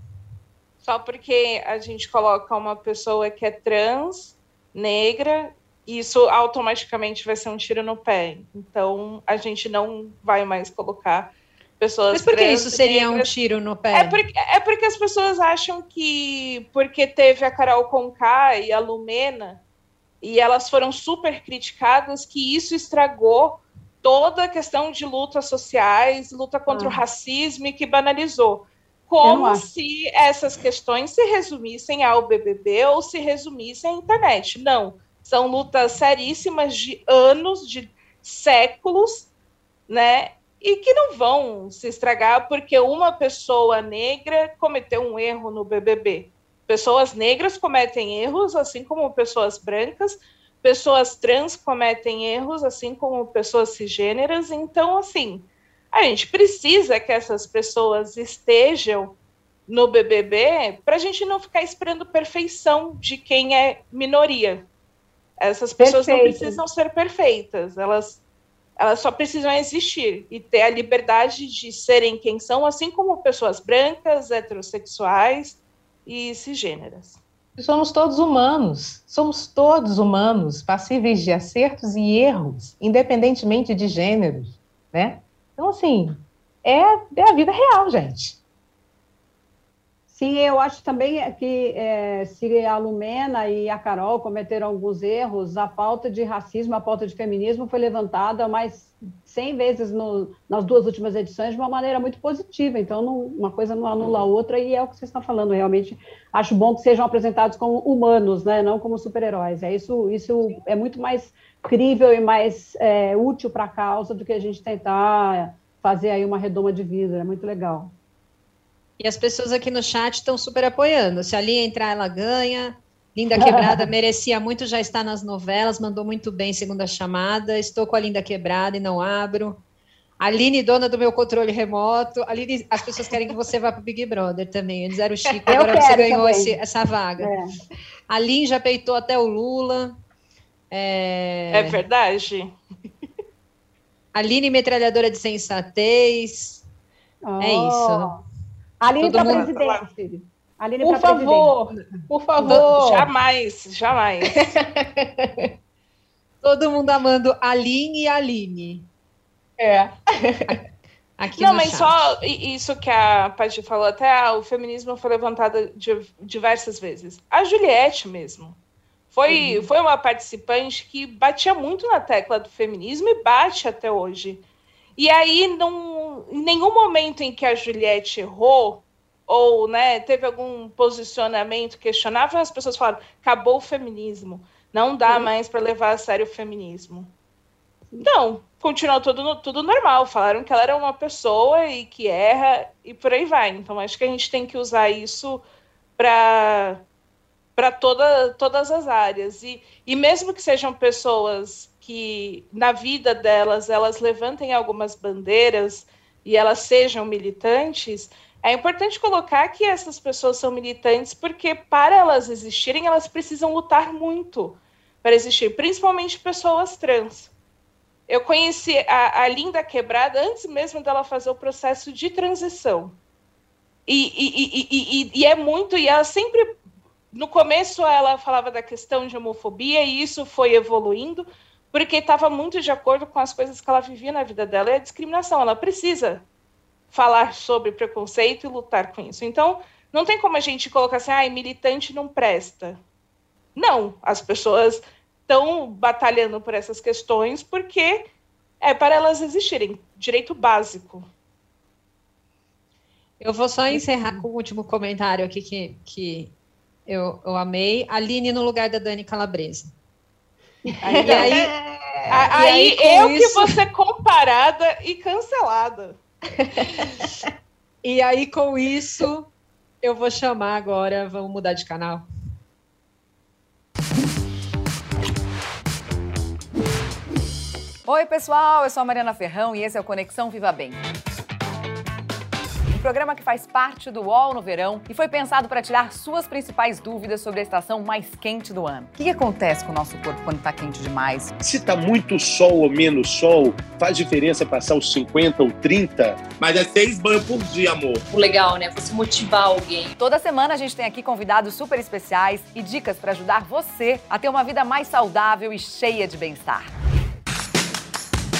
Speaker 5: Só porque a gente coloca uma pessoa que é trans, negra, isso automaticamente vai ser um tiro no pé. Então a gente não vai mais colocar pessoas.
Speaker 1: Mas por que isso seria negras. um tiro no pé?
Speaker 5: É porque, é porque as pessoas acham que porque teve a Carol Conká e a Lumena e elas foram super criticadas que isso estragou toda a questão de lutas sociais, luta contra ah. o racismo e que banalizou. Como se essas questões se resumissem ao BBB ou se resumissem à internet. Não. São lutas seríssimas de anos, de séculos, né? E que não vão se estragar porque uma pessoa negra cometeu um erro no BBB. Pessoas negras cometem erros, assim como pessoas brancas, pessoas trans cometem erros, assim como pessoas cisgêneras. Então, assim, a gente precisa que essas pessoas estejam no BBB para a gente não ficar esperando perfeição de quem é minoria. Essas pessoas Perfeito. não precisam ser perfeitas, elas, elas só precisam existir e ter a liberdade de serem quem são, assim como pessoas brancas, heterossexuais e cisgêneras.
Speaker 3: Somos todos humanos, somos todos humanos, passíveis de acertos e erros, independentemente de gêneros, né? Então, assim, é, é a vida real, gente.
Speaker 4: Sim, eu acho também que é, se a Lumena e a Carol cometeram alguns erros, a pauta de racismo, a pauta de feminismo foi levantada mais 100 vezes no, nas duas últimas edições de uma maneira muito positiva. Então, não, uma coisa não anula a outra e é o que vocês estão falando. Realmente, acho bom que sejam apresentados como humanos, né, não como super-heróis. É isso, isso é muito mais crível e mais é, útil para a causa do que a gente tentar fazer aí uma redoma de vida. É muito legal.
Speaker 1: E as pessoas aqui no chat estão super apoiando. Se a Lia entrar, ela ganha. Linda Quebrada merecia muito, já está nas novelas, mandou muito bem segunda chamada. Estou com a Linda Quebrada e não abro. Aline, dona do meu controle remoto. Aline, as pessoas querem que você vá para o Big Brother também. Eles eram Chico, agora você ganhou esse, essa vaga. É. A Aline já peitou até o Lula.
Speaker 5: É, é verdade.
Speaker 1: Aline, metralhadora de sensatez. Oh. É isso.
Speaker 4: Aline para presidente.
Speaker 3: Aline por favor, presidente. por favor.
Speaker 5: Jamais, jamais.
Speaker 1: Todo mundo amando Aline e Aline.
Speaker 3: É.
Speaker 5: Aqui Não, mas chat. só isso que a Paty falou, até o feminismo foi levantado diversas vezes. A Juliette mesmo. Foi, uhum. foi uma participante que batia muito na tecla do feminismo e bate até hoje. E aí, não, em nenhum momento em que a Juliette errou, ou né, teve algum posicionamento questionável, as pessoas falaram: acabou o feminismo, não dá mais para levar a sério o feminismo. Não, continuou tudo, tudo normal. Falaram que ela era uma pessoa e que erra e por aí vai. Então, acho que a gente tem que usar isso para para toda, todas as áreas. E, e mesmo que sejam pessoas que na vida delas elas levantem algumas bandeiras e elas sejam militantes, é importante colocar que essas pessoas são militantes porque para elas existirem elas precisam lutar muito para existir, principalmente pessoas trans. Eu conheci a, a Linda Quebrada antes mesmo dela fazer o processo de transição. E, e, e, e, é muito, e ela sempre, no começo ela falava da questão de homofobia, e isso foi evoluindo, porque estava muito de acordo com as coisas que ela vivia na vida dela, e a discriminação, ela precisa falar sobre preconceito e lutar com isso. Então, não tem como a gente colocar assim, ah, militante não presta. Não, as pessoas estão batalhando por essas questões porque é para elas existirem, direito básico.
Speaker 1: Eu vou só encerrar com o último comentário aqui que, que eu, eu amei. Aline no lugar da Dani Calabresa.
Speaker 5: Aí, e aí, aí, aí eu isso... que vou ser comparada e cancelada.
Speaker 1: e aí, com isso, eu vou chamar agora, vamos mudar de canal.
Speaker 6: Oi, pessoal, eu sou a Mariana Ferrão e esse é o Conexão Viva Bem programa que faz parte do UOL no verão e foi pensado para tirar suas principais dúvidas sobre a estação mais quente do ano. O que, que acontece com o nosso corpo quando está quente demais?
Speaker 7: Se está muito sol ou menos sol, faz diferença passar os 50 ou 30?
Speaker 8: Mas é seis banhos por dia, amor.
Speaker 9: O legal, né? Você motivar alguém.
Speaker 6: Toda semana a gente tem aqui convidados super especiais e dicas para ajudar você a ter uma vida mais saudável e cheia de bem-estar.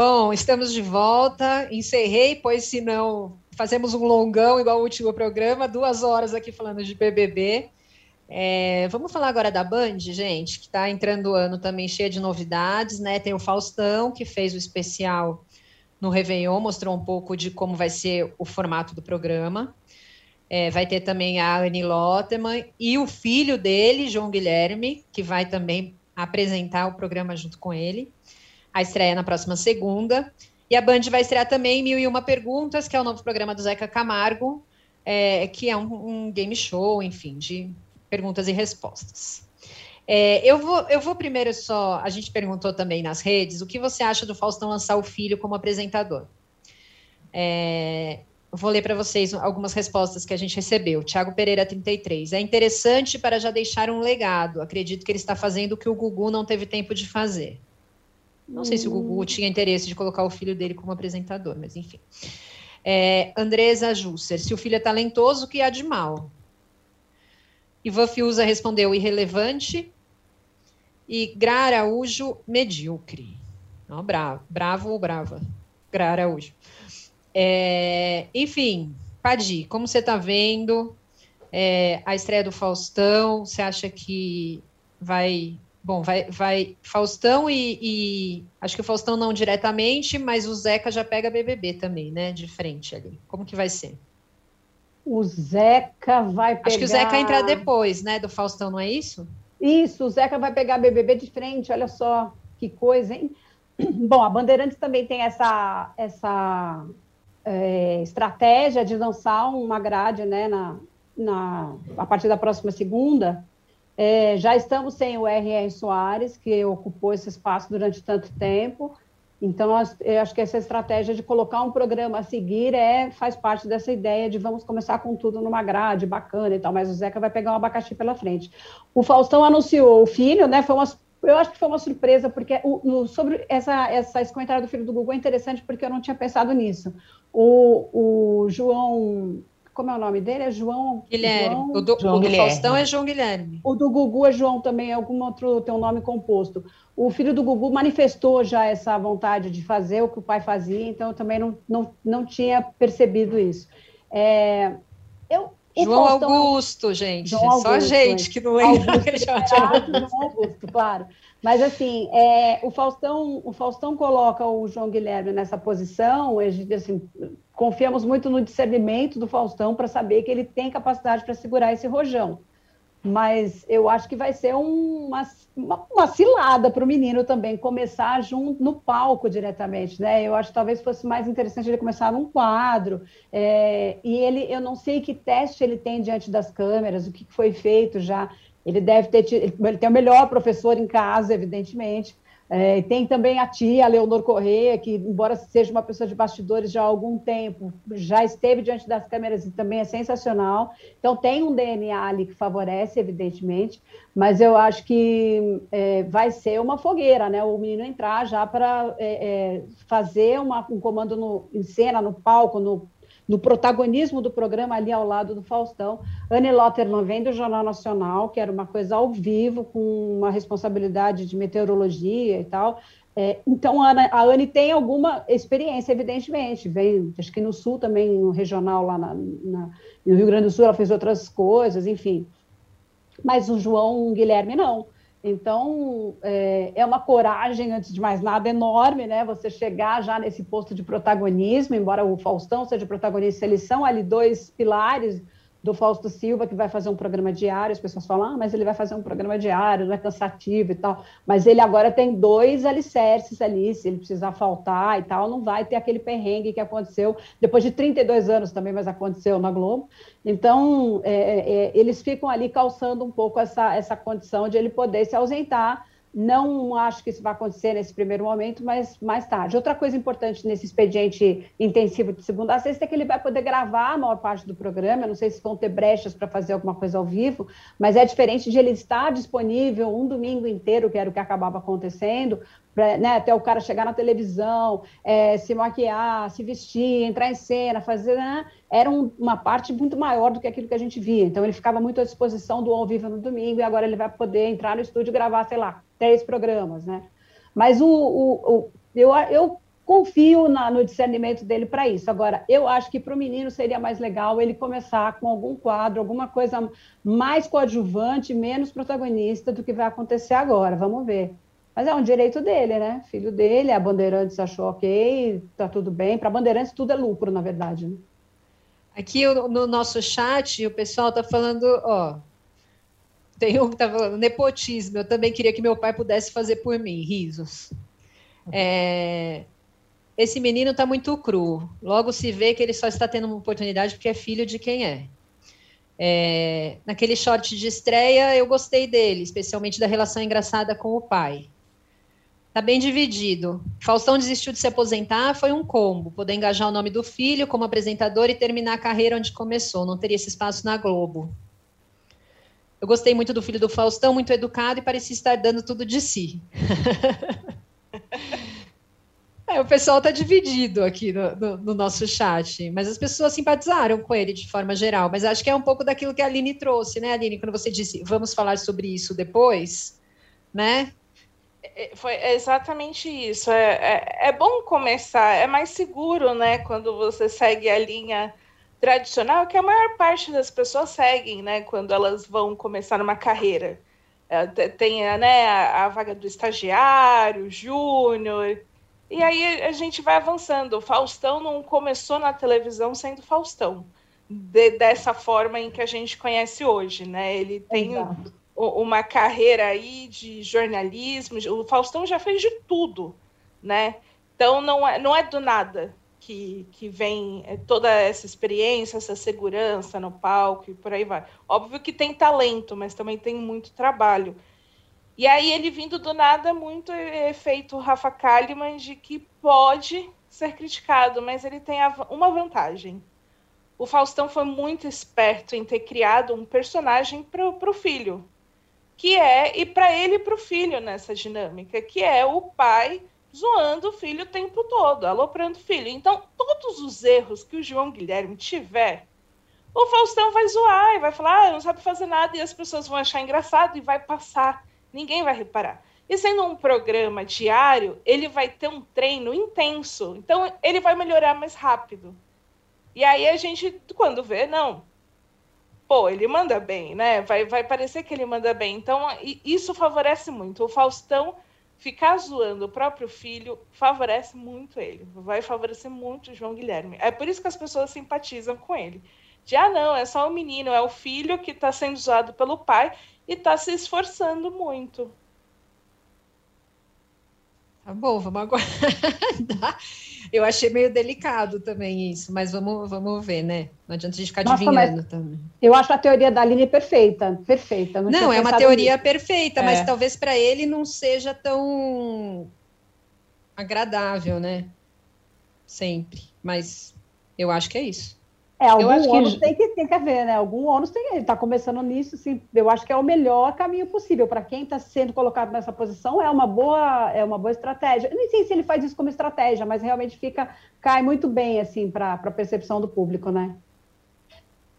Speaker 1: Bom, estamos de volta. Encerrei, pois senão fazemos um longão igual o último programa, duas horas aqui falando de BBB. É, vamos falar agora da Band, gente, que está entrando o ano também cheia de novidades, né? Tem o Faustão, que fez o especial no Réveillon, mostrou um pouco de como vai ser o formato do programa. É, vai ter também a Annie Lotterman e o filho dele, João Guilherme, que vai também apresentar o programa junto com ele. A estreia na próxima segunda. E a Band vai estrear também Mil e Uma Perguntas, que é o novo programa do Zeca Camargo, é, que é um, um, game show, enfim, de perguntas e respostas. É, eu, vou, eu vou primeiro só. A gente perguntou também nas redes o que você acha do Faustão lançar o filho como apresentador. É, vou ler para vocês algumas respostas que a gente recebeu. Tiago Pereira, 33. É interessante para já deixar um legado. Acredito que ele está fazendo o que o Gugu não teve tempo de fazer. Não sei se o Gugu hum. tinha interesse de colocar o filho dele como apresentador, mas enfim. É, Andresa Jusser, se o filho é talentoso, o que há de mal? Ivan Fiuza respondeu irrelevante. E Gra Araújo, medíocre. Não, bravo, bravo ou brava? Gra Araújo. É, enfim, Padi, como você está vendo é, a estreia do Faustão? Você acha que vai Bom, vai, vai Faustão e, e, acho que o Faustão não diretamente, mas o Zeca já pega BBB também, né? De frente ali. Como que vai ser?
Speaker 4: O Zeca vai pegar.
Speaker 1: Acho que o Zeca entra depois, né? Do Faustão, não é isso?
Speaker 4: Isso, o Zeca vai pegar BBB de frente. Olha só que coisa, hein? Bom, a Bandeirantes também tem essa essa é, estratégia de lançar uma grade, né? Na, na a partir da próxima segunda é, já estamos sem o R.R. Soares, que ocupou esse espaço durante tanto tempo. Então, eu acho que essa estratégia de colocar um programa a seguir é, faz parte dessa ideia de vamos começar com tudo numa grade bacana e tal, mas o Zeca vai pegar um abacaxi pela frente. O Faustão anunciou o filho, né? Foi uma, eu acho que foi uma surpresa, porque o, no, sobre essa, essa, esse comentário do filho do Google é interessante porque eu não tinha pensado nisso. O, o João como é o nome dele? É João
Speaker 1: Guilherme.
Speaker 4: João,
Speaker 1: o do,
Speaker 4: João
Speaker 1: o do Faustão é João Guilherme.
Speaker 4: O do Gugu é João também, é algum outro tem um nome composto. O filho do Gugu manifestou já essa vontade de fazer o que o pai fazia, então eu também não, não, não tinha percebido isso. É,
Speaker 1: eu, João Faustão, Augusto, gente. João Augusto, Só a gente que não lembra. Augusto,
Speaker 4: João Augusto, claro. Mas assim, é, o Faustão, o Faustão coloca o João Guilherme nessa posição, assim, confiamos muito no discernimento do Faustão para saber que ele tem capacidade para segurar esse rojão. Mas eu acho que vai ser um, uma, uma, uma, cilada para o menino também começar junto no palco diretamente, né? Eu acho que talvez fosse mais interessante ele começar num quadro. É, e ele, eu não sei que teste ele tem diante das câmeras, o que foi feito já Ele deve ter, ele tem o melhor professor em casa, evidentemente. É, tem também a tia, Leonor Corrêa, que, embora seja uma pessoa de bastidores já há algum tempo, já esteve diante das câmeras e também é sensacional. Então, tem um DNA ali que favorece, evidentemente, mas eu acho que é, vai ser uma fogueira, né? O menino entrar já para é, é, fazer uma, um comando no, em cena, no palco, no no protagonismo do programa ali ao lado do Faustão. Anne Lotterman vem do Jornal Nacional, que era uma coisa ao vivo, com uma responsabilidade de meteorologia e tal. É, então, a, Ana, a Anne tem alguma experiência, evidentemente. Vem, acho que no Sul também, no regional, lá na, na, no Rio Grande do Sul, ela fez outras coisas, enfim. Mas o João Guilherme não. Então, é, é, uma coragem, antes de mais nada, enorme, né? Você chegar já nesse posto de protagonismo, embora o Faustão seja protagonista, eles são ali dois pilares do Fausto Silva, que vai fazer um programa diário, as pessoas falam, ah, mas ele vai fazer um programa diário, não é cansativo e tal, mas ele agora tem dois alicerces ali, se ele precisar faltar e tal, não vai ter aquele perrengue que aconteceu, depois de 32 anos também, mas aconteceu na Globo, então é, é, é, eles ficam ali calçando um pouco essa, essa condição de ele poder se ausentar não acho que isso vai acontecer nesse primeiro momento, mas mais tarde. Outra coisa importante nesse expediente intensivo de segunda a sexta é que ele vai poder gravar a maior parte do programa. Eu não sei se vão ter brechas para fazer alguma coisa ao vivo, mas é diferente de ele estar disponível um domingo inteiro, que era o que acabava acontecendo, pra, né, até o cara chegar na televisão, é, se maquiar, se vestir, entrar em cena, fazer. Né, era um, uma parte muito maior do que aquilo que a gente via. Então, ele ficava muito à disposição do ao vivo no domingo, e agora ele vai poder entrar no estúdio e gravar, sei lá, três programas, né? Mas o, o, o eu, eu confio na, no discernimento dele para isso. Agora, eu acho que para o menino seria mais legal ele começar com algum quadro, alguma coisa mais coadjuvante, menos protagonista do que vai acontecer agora. Vamos ver. Mas é um direito dele, né? Filho dele, a Bandeirantes achou ok, tá tudo bem. Para Bandeirantes tudo é lucro, na verdade. Né?
Speaker 1: Aqui no nosso chat, o pessoal tá falando, ó, tem um que tá falando nepotismo. Eu também queria que meu pai pudesse fazer por mim, risos. É, esse menino está muito cru. Logo se vê que ele só está tendo uma oportunidade porque é filho de quem é. é naquele short de estreia, eu gostei dele, especialmente da relação engraçada com o pai. Está bem dividido. Faustão desistiu de se aposentar, foi um combo. Poder engajar o nome do filho como apresentador e terminar a carreira onde começou. Não teria esse espaço na Globo. Eu gostei muito do filho do Faustão, muito educado e parecia estar dando tudo de si. é, o pessoal está dividido aqui no, no, no, nosso chat, mas as pessoas simpatizaram com ele de forma geral. Mas acho que é um pouco daquilo que a Aline trouxe, né, Aline? Quando você disse vamos falar sobre isso depois, né?
Speaker 5: É, foi exatamente isso. É, é, é, bom começar, é mais seguro, né? Quando você segue a linha tradicional, que a maior parte das pessoas seguem, né? Quando elas vão começar uma carreira. É, tem né, a, vaga do estagiário, júnior, e aí a gente vai avançando. O Faustão não começou na televisão sendo Faustão, de, dessa forma em que a gente conhece hoje, né? Ele tem Exato uma carreira aí de jornalismo. O Faustão já fez de tudo, né? Então não é, não é do nada que, que vem é, toda essa experiência, essa segurança no palco e por aí vai. Óbvio que tem talento, mas também tem muito trabalho. E aí ele vindo do nada, muito efeito Rafa Kalimann de que pode ser criticado, mas ele tem uma vantagem. O Faustão foi muito esperto em ter criado um personagem para o filho, que é e para ele e para o filho nessa dinâmica, que é o pai zoando o filho o tempo todo, aloprando o filho. Então, todos os erros que o João Guilherme tiver, o Faustão vai zoar e vai falar, ah, não sabe fazer nada, e as pessoas vão achar engraçado e vai passar. Ninguém vai reparar. E sendo um programa diário, ele vai ter um treino intenso. Então, ele vai melhorar mais rápido. E aí a gente, quando vê, não, pô, ele manda bem, né? Vai, vai parecer que ele manda bem. Então, isso favorece muito. O Faustão ficar zoando o próprio filho favorece muito ele. Vai favorecer muito o João Guilherme. É por isso que as pessoas simpatizam com ele. De, ah, não, é só o menino, é o filho que está sendo zoado pelo pai e está se esforçando muito.
Speaker 1: Tá bom, vamos aguardar. Eu achei meio delicado também isso, mas vamos, vamos ver, né? Não adianta a gente ficar Nossa, adivinhando também.
Speaker 4: Eu acho a teoria da Aline perfeita, perfeita.
Speaker 1: Não, não é uma teoria nisso. perfeita, mas é. talvez para ele não seja tão agradável, né? Sempre. Mas eu acho que é isso.
Speaker 4: É, algum ônus que... tem, que, tem que haver, né? Algum ônus tem Ele está começando nisso, assim, eu acho que é o melhor caminho possível. Para quem está sendo colocado nessa posição, é uma boa, é uma boa estratégia. Eu nem sei se ele faz isso como estratégia, mas realmente fica, cai muito bem, assim, para a percepção do público, né?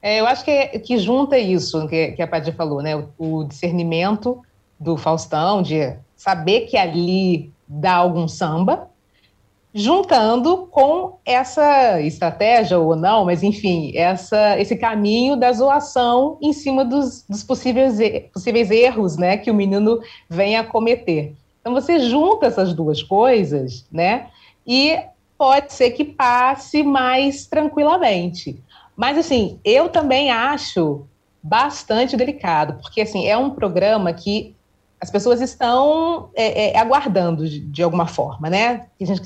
Speaker 3: É, eu acho que, que junta isso que, que a Paty falou, né? O, o discernimento do Faustão, de saber que ali dá algum samba, juntando com essa estratégia ou não, mas enfim, essa, esse caminho da zoação em cima dos, dos possíveis, possíveis erros né, que o menino vem a cometer. Então você junta essas duas coisas, né? E pode ser que passe mais tranquilamente. Mas assim, eu também acho bastante delicado, porque assim, é um programa que as pessoas estão é, é, aguardando de, de, alguma forma, né? A gente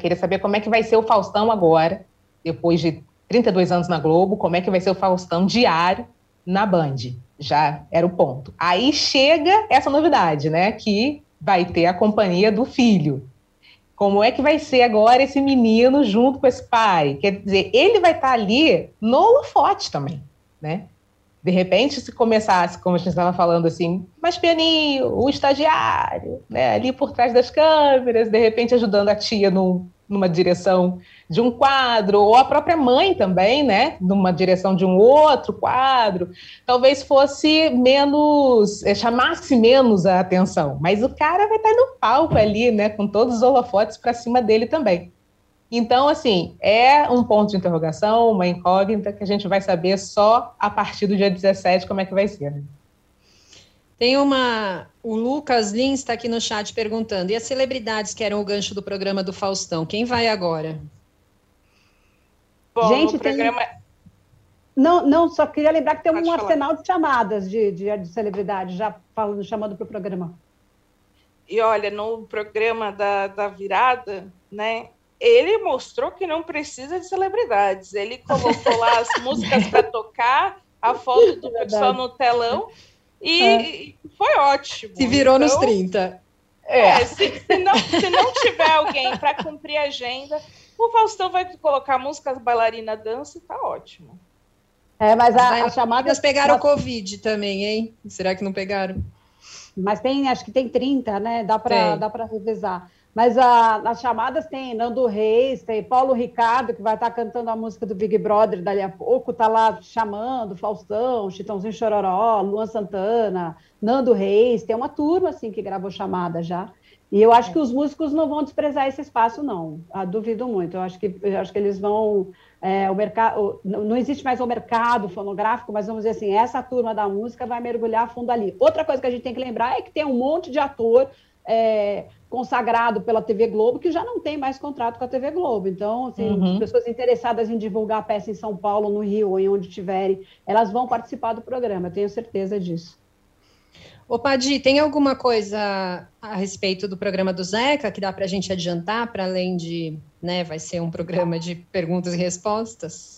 Speaker 3: querer saber como é que vai ser o Faustão agora, depois de 32 anos na Globo, como é que vai ser o Faustão diário na Band. Já era o ponto. Aí chega essa novidade, né? Que vai ter a companhia do filho. Como é que vai ser agora esse menino junto com esse pai? Quer dizer, ele vai estar ali no holofote também, né? De repente, se começasse, como a gente estava falando assim, mais pianinho, o estagiário, né, ali por trás das câmeras, de repente ajudando a tia no, numa direção de um quadro, ou a própria mãe também, né, numa direção de um outro quadro, talvez fosse menos, é, chamasse menos a atenção. Mas o cara vai estar no palco ali, né, com todos os holofotes para cima dele também. Então, assim, é um ponto de interrogação, uma incógnita que a gente vai saber só a partir do dia 17 como é que vai ser. Né?
Speaker 1: Tem uma. O Lucas Lins está aqui no chat perguntando: e as celebridades que eram o gancho do programa do Faustão? Quem vai agora?
Speaker 4: Bom, gente, programa. Tem... Não, não, só queria lembrar que tem Pode um falar. arsenal de chamadas de, de, de celebridade já falando, chamando para o programa.
Speaker 5: E olha, no programa da, da virada, né? Ele mostrou que não precisa de celebridades. Ele colocou lá as músicas para tocar, a foto do é pessoal no telão e é. foi ótimo.
Speaker 1: Se virou então, nos 30.
Speaker 5: É, é se, se, não, se não tiver alguém para cumprir a agenda, o Faustão vai colocar músicas bailarina dança e tá ótimo.
Speaker 1: É, mas a, as chamadas pegaram o Covid também, hein? Será que não pegaram?
Speaker 4: Mas tem, acho que tem 30, né? Dá para dá para revisar. Mas a, as chamadas tem Nando Reis, tem Paulo Ricardo, que vai estar cantando a música do Big Brother dali a pouco, está lá chamando Faustão, Chitãozinho Chororó, Luan Santana, Nando Reis, tem uma turma assim que gravou chamada já. E eu acho que os músicos não vão desprezar esse espaço, não. Ah, duvido muito. Eu acho que, eu acho que eles vão. É, o mercado, não existe mais o mercado fonográfico, mas vamos dizer assim, essa turma da música vai mergulhar fundo ali. Outra coisa que a gente tem que lembrar é que tem um monte de ator é, consagrado pela TV Globo, que já não tem mais contrato com a TV Globo. Então, assim, uhum. as pessoas interessadas em divulgar a peça em São Paulo, no Rio ou em onde tiverem, elas vão participar do programa, tenho certeza disso.
Speaker 1: Ô, Padi, tem alguma coisa a respeito do programa do Zeca que dá para a gente adiantar, para além de, né, vai ser um programa de perguntas e respostas?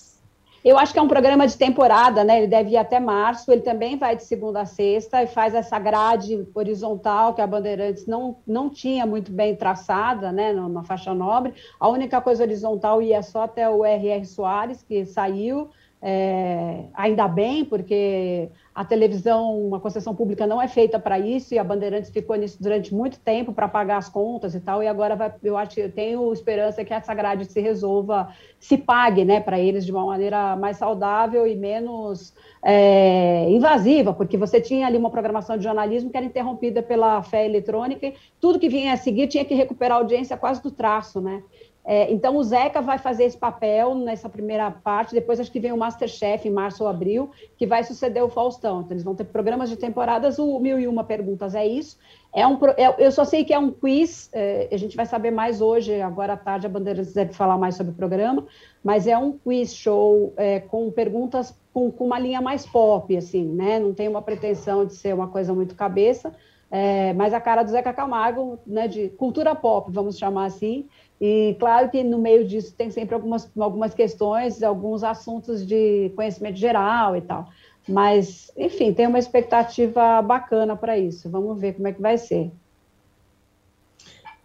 Speaker 4: Eu acho que é um programa de temporada, né? Ele deve ir até março. Ele também vai de segunda a sexta e faz essa grade horizontal que a Bandeirantes não, não tinha muito bem traçada, né? Na faixa nobre. A única coisa horizontal ia só até o R.R. Soares, que saiu. É, ainda bem, porque a televisão, uma concessão pública não é feita para isso, e a Bandeirantes ficou nisso durante muito tempo para pagar as contas e tal, e agora vai, eu acho eu tenho esperança que essa grade se resolva, se pague né, para eles de uma maneira mais saudável e menos é, invasiva, porque você tinha ali uma programação de jornalismo que era interrompida pela fé eletrônica, e tudo que vinha a seguir tinha que recuperar a audiência quase do traço, né? É, então, o Zeca vai fazer esse papel nessa primeira parte, depois acho que vem o Masterchef em março ou abril, que vai suceder o Faustão. Então, eles vão ter programas de temporadas, o Mil e Uma Perguntas é isso. É um, é, eu só sei que é um quiz, é, a gente vai saber mais hoje, agora à tarde a Bandeirantes deve falar mais sobre o programa, mas é um quiz show é, com perguntas com, com, uma linha mais pop, assim, né? Não tem uma pretensão de ser uma coisa muito cabeça, é, mas a cara do Zeca Camargo, né, de cultura pop, vamos chamar assim, e claro que no meio disso tem sempre algumas, algumas questões, alguns assuntos de conhecimento geral e tal. Mas, enfim, tem uma expectativa bacana para isso. Vamos ver como é que vai ser.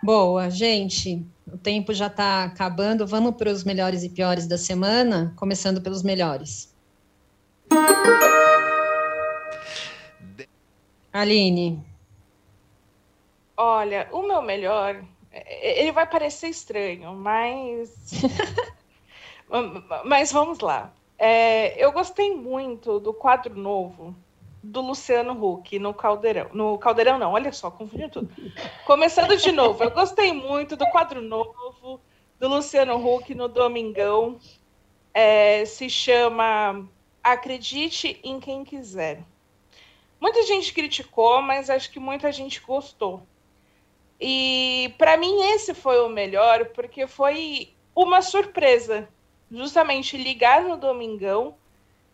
Speaker 1: Boa, gente. O tempo já está acabando. Vamos para os melhores e piores da semana, começando pelos melhores. Aline.
Speaker 5: Olha, o meu melhor, ele vai parecer estranho, mas. mas vamos lá. É, eu gostei muito do quadro novo do Luciano Huck no Caldeirão. No Caldeirão, não, olha só, confundi tudo. Começando de novo, eu gostei muito do quadro novo do Luciano Huck no Domingão. É, se chama Acredite em Quem Quiser. Muita gente criticou, mas acho que muita gente gostou. E para mim esse foi o melhor, porque foi uma surpresa justamente ligar no domingão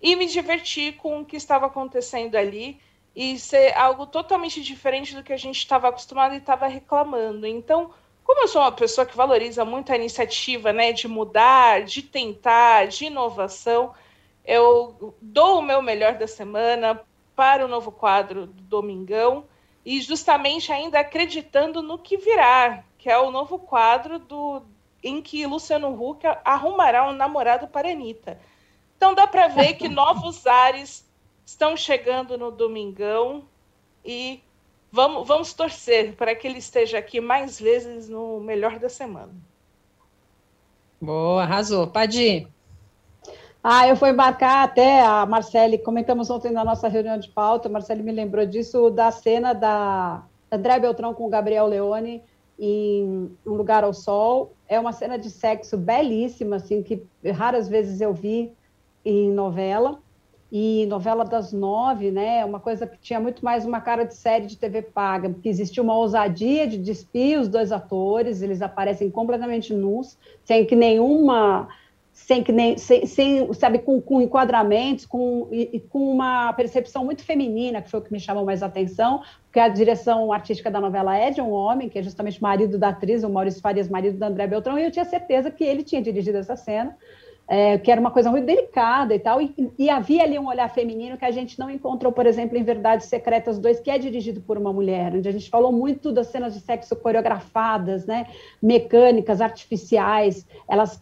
Speaker 5: e me divertir com o que estava acontecendo ali e ser algo totalmente diferente do que a gente estava acostumado e estava reclamando. Então, como eu sou uma pessoa que valoriza muito a iniciativa, né, de mudar, de tentar, de inovação, eu dou o meu melhor da semana para o novo quadro do Domingão e justamente ainda acreditando no que virá, que é o novo quadro do em que Luciano Huck arrumará um namorado para Anitta. Então dá para ver que novos ares estão chegando no domingão e vamos, vamos torcer para que ele esteja aqui mais vezes no melhor da semana.
Speaker 1: Boa, arrasou. Pode
Speaker 4: Ah, eu fui embarcar até a Marcele, comentamos ontem na nossa reunião de pauta, a Marcele me lembrou disso, da cena da André Beltrão com o Gabriel Leone em Um Lugar ao Sol. É uma cena de sexo belíssima, assim, que raras vezes eu vi em novela. E novela das nove, né? Uma coisa que tinha muito mais uma cara de série de TV paga, porque existia uma ousadia de despir os dois atores, eles aparecem completamente nus, sem que nenhuma sem que nem sem, sem sabe com, com, enquadramentos com e, e, com uma percepção muito feminina que foi o que me chamou mais atenção porque a direção artística da novela é de um homem que é justamente marido da atriz o Maurício Farias marido da André Beltrão e eu tinha certeza que ele tinha dirigido essa cena é, que era uma coisa muito delicada e tal e, e, havia ali um olhar feminino que a gente não encontrou por exemplo em Verdades Secretas 2 que é dirigido por uma mulher onde a gente falou muito das cenas de sexo coreografadas né mecânicas artificiais elas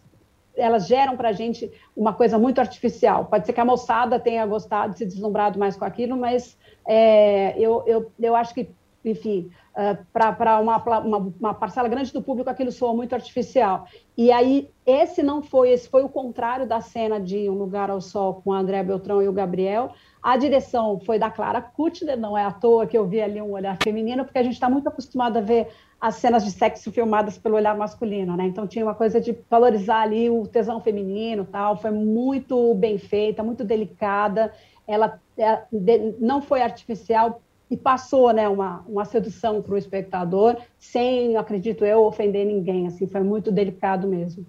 Speaker 4: elas geram para a gente uma coisa muito artificial. Pode ser que a moçada tenha gostado, se deslumbrado mais com aquilo, mas é, eu, eu, eu acho que, enfim, uh, para uma, uma, uma, parcela grande do público, aquilo soa muito artificial. E aí, esse não foi, esse foi o contrário da cena de Um Lugar ao Sol com a André Beltrão e o Gabriel. A direção foi da Clara Kutner, não é à toa que eu vi ali um olhar feminino, porque a gente está muito acostumado a ver as cenas de sexo filmadas pelo olhar masculino, né? Então tinha uma coisa de valorizar ali o tesão feminino, tal. Foi muito bem feita, muito delicada. Ela, ela é, não foi artificial e passou, né, uma, uma sedução para o espectador, sem, acredito eu, ofender ninguém. Assim, foi muito delicado mesmo.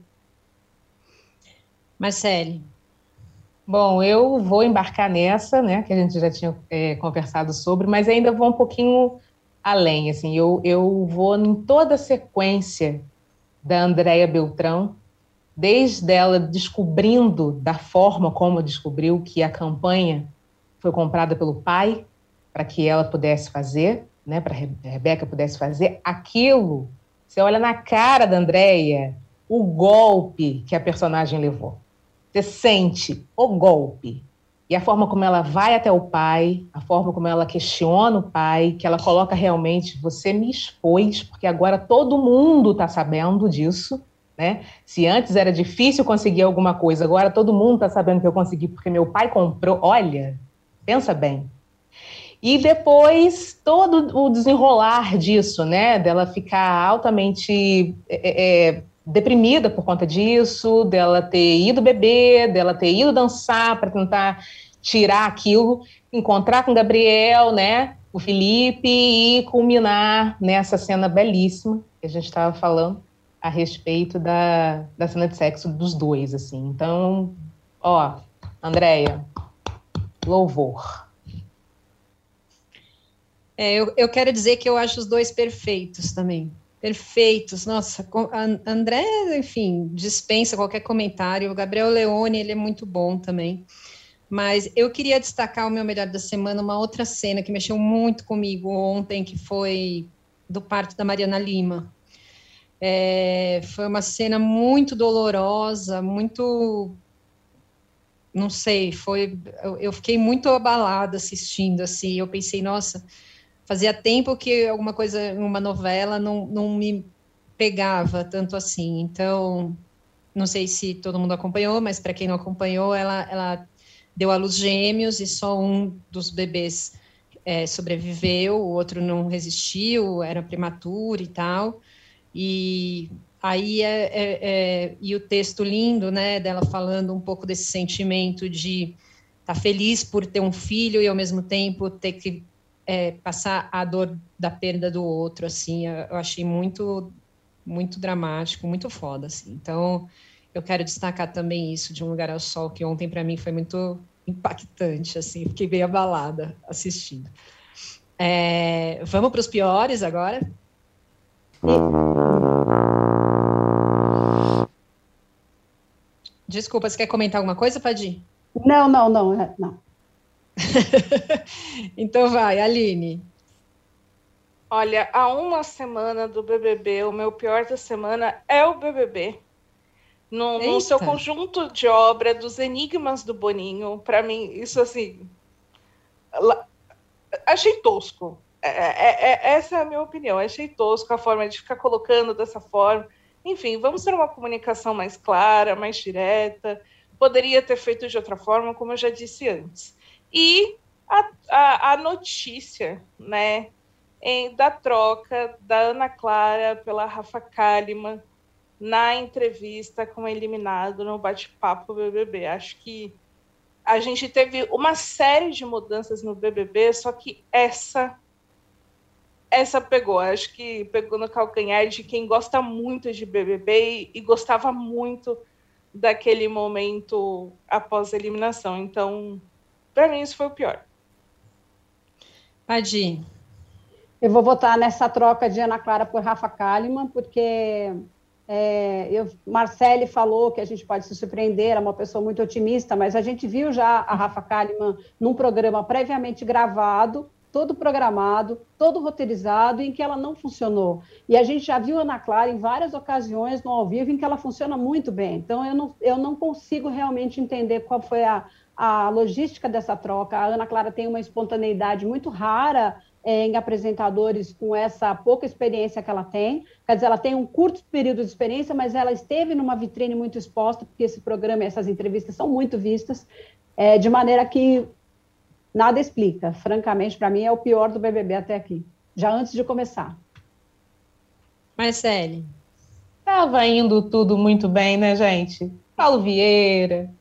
Speaker 1: Marcele.
Speaker 3: Bom, eu vou embarcar nessa, né, que a gente já tinha é, conversado sobre, mas ainda vou um pouquinho além, assim, eu, eu vou em toda a sequência da Andréia Beltrão, desde ela descobrindo da forma como descobriu que a campanha foi comprada pelo pai para que ela pudesse fazer, né, para a Rebeca pudesse fazer aquilo. Você olha na cara da Andréia o golpe que a personagem levou. Você sente o golpe. E a forma como ela vai até o pai, a forma como ela questiona o pai, que ela coloca realmente, você me expôs, porque agora todo mundo está sabendo disso, né? Se antes era difícil conseguir alguma coisa, agora todo mundo está sabendo que eu consegui porque meu pai comprou. Olha, pensa bem. E depois todo o desenrolar disso, né? Dela ficar altamente é, é, deprimida por conta disso, dela ter ido beber, dela ter ido dançar para tentar tirar aquilo, encontrar com Gabriel, né? o Felipe e culminar nessa cena belíssima que a gente estava falando a respeito da, da cena de sexo dos dois, assim. Então, ó, Andréia, louvor.
Speaker 1: É, eu, eu quero dizer que eu acho os dois perfeitos também. Perfeitos. Nossa, André, enfim, dispensa qualquer comentário. O Gabriel Leone, ele é muito bom também. Mas eu queria destacar o meu melhor da semana, uma outra cena que mexeu muito comigo ontem, que foi do parto da Mariana Lima. É, foi uma cena muito dolorosa, muito. Não sei, foi. Eu, eu fiquei muito abalada assistindo, assim. Eu pensei, nossa, fazia tempo que alguma coisa, uma novela, não, não me pegava tanto assim. Então, não sei se todo mundo acompanhou, mas para quem não acompanhou, ela, ela deu à luz gêmeos e só um dos bebês é, sobreviveu, o outro não resistiu, era prematuro e tal. E aí é, é, é, e o texto lindo, né, dela falando um pouco desse sentimento de estar tá feliz por ter um filho e ao mesmo tempo ter que é, passar a dor da perda do outro, assim, eu achei muito muito dramático, muito foda, assim. Então, eu quero destacar também isso de um lugar ao sol que ontem para mim foi muito impactante, assim, fiquei bem abalada assistindo. É, vamos para os piores agora. Desculpa, você quer comentar alguma coisa, Padim?
Speaker 4: Não, não, não, é, não.
Speaker 1: então vai, Aline.
Speaker 5: Olha, há uma semana do BBB, o meu pior da semana é o BBB. No, no seu conjunto de obra dos Enigmas do Boninho, para mim, isso assim. Achei tosco. É, é, é, essa é a minha opinião. Achei tosco a forma de ficar colocando dessa forma. Enfim, vamos ter uma comunicação mais clara, mais direta. Poderia ter feito de outra forma, como eu já disse antes. E a, a, a notícia, né, em, da troca da Ana Clara pela Rafa Kalimann na entrevista com o eliminado no bate-papo BBB. Acho que a gente teve uma série de mudanças no BBB, só que essa essa pegou, acho que pegou no calcanhar de quem gosta muito de BBB e, e gostava muito daquele momento após a eliminação. Então, para mim, isso foi o pior.
Speaker 1: Adi.
Speaker 4: Eu vou votar nessa troca de Ana Clara por Rafa Kalimann, porque é, eu, Marcele falou que a gente pode se surpreender, é uma pessoa muito otimista, mas a gente viu já a Rafa Kalimann num programa previamente gravado, todo programado, todo roteirizado, em que ela não funcionou. E a gente já viu a Ana Clara em várias ocasiões no ao vivo em que ela funciona muito bem. Então, eu não, eu não consigo realmente entender qual foi a, a logística dessa troca. A Ana Clara tem uma espontaneidade muito rara é, em apresentadores com essa pouca experiência que ela tem. Quer dizer, ela tem um curto período de experiência, mas ela esteve numa vitrine muito exposta, porque esse programa e essas entrevistas são muito vistas, é, de maneira que nada explica. Francamente, para mim, é o pior do BBB até aqui, já antes de começar.
Speaker 1: Marcele.
Speaker 3: Estava indo tudo muito bem, né, gente? Paulo Vieira.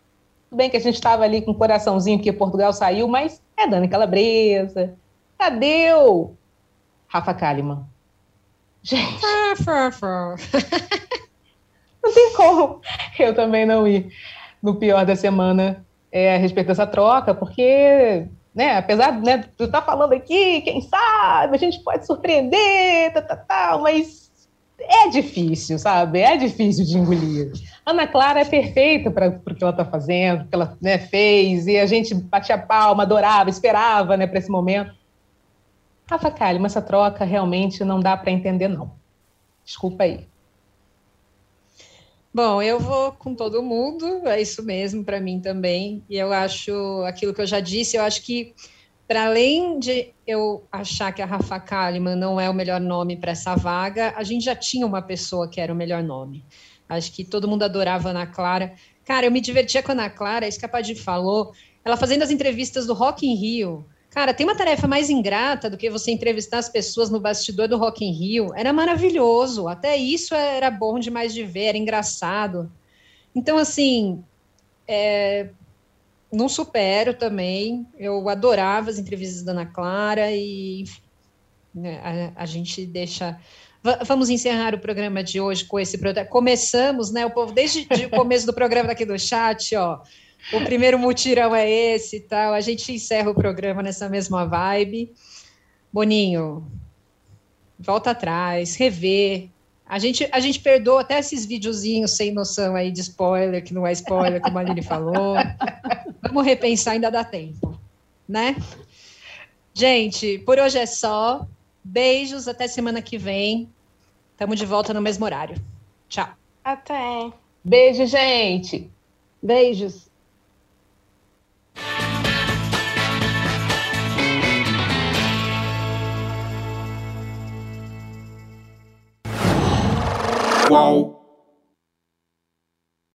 Speaker 3: Tudo bem que a gente estava ali com o coraçãozinho que Portugal saiu, mas é Dani Calabresa. Cadê o Rafa Kalimann? Gente. não tem como eu também não ir no pior da semana é, a respeito dessa troca, porque né? Apesar né, de eu estar falando aqui, quem sabe, a gente pode surpreender, tá, tá, tá, mas é difícil, sabe? É difícil de engolir. Ana Clara é perfeita para o que ela está fazendo, que ela né, fez, e a gente batia palma, adorava, esperava né, para esse momento. Rafa Kalimann, essa troca realmente não dá para entender, não. Desculpa aí.
Speaker 1: Bom, eu vou com todo mundo, é isso mesmo para mim também. E eu acho aquilo que eu já disse, eu acho que para além de eu achar que a Rafa Kalimann não é o melhor nome para essa vaga, a gente já tinha uma pessoa que era o melhor nome. Acho que todo mundo adorava a Ana Clara. Cara, eu me divertia com a Ana Clara, isso que a Padir falou. Ela fazendo as entrevistas do Rock in Rio, Cara, tem uma tarefa mais ingrata do que você entrevistar as pessoas no bastidor do Rock in Rio. Era maravilhoso, até isso era bom demais de ver, era engraçado. Então, assim, é, não supero também. Eu adorava as entrevistas da Ana Clara e né, a, a, gente deixa. V vamos encerrar o programa de hoje com esse. Começamos, né? O povo, desde o começo do programa daqui do chat, ó. O primeiro mutirão é esse e tal. A gente encerra o programa nessa mesma vibe. Boninho, volta atrás, rever. A gente, a gente perdoa até esses videozinhos sem noção aí de spoiler, que não é spoiler, como a Aline falou. Vamos repensar, ainda dá tempo, né? Gente, por hoje é só. Beijos, até semana que vem. Estamos de volta no mesmo horário. Tchau.
Speaker 5: Até.
Speaker 3: Beijo, gente.
Speaker 4: Beijos.
Speaker 10: Qual?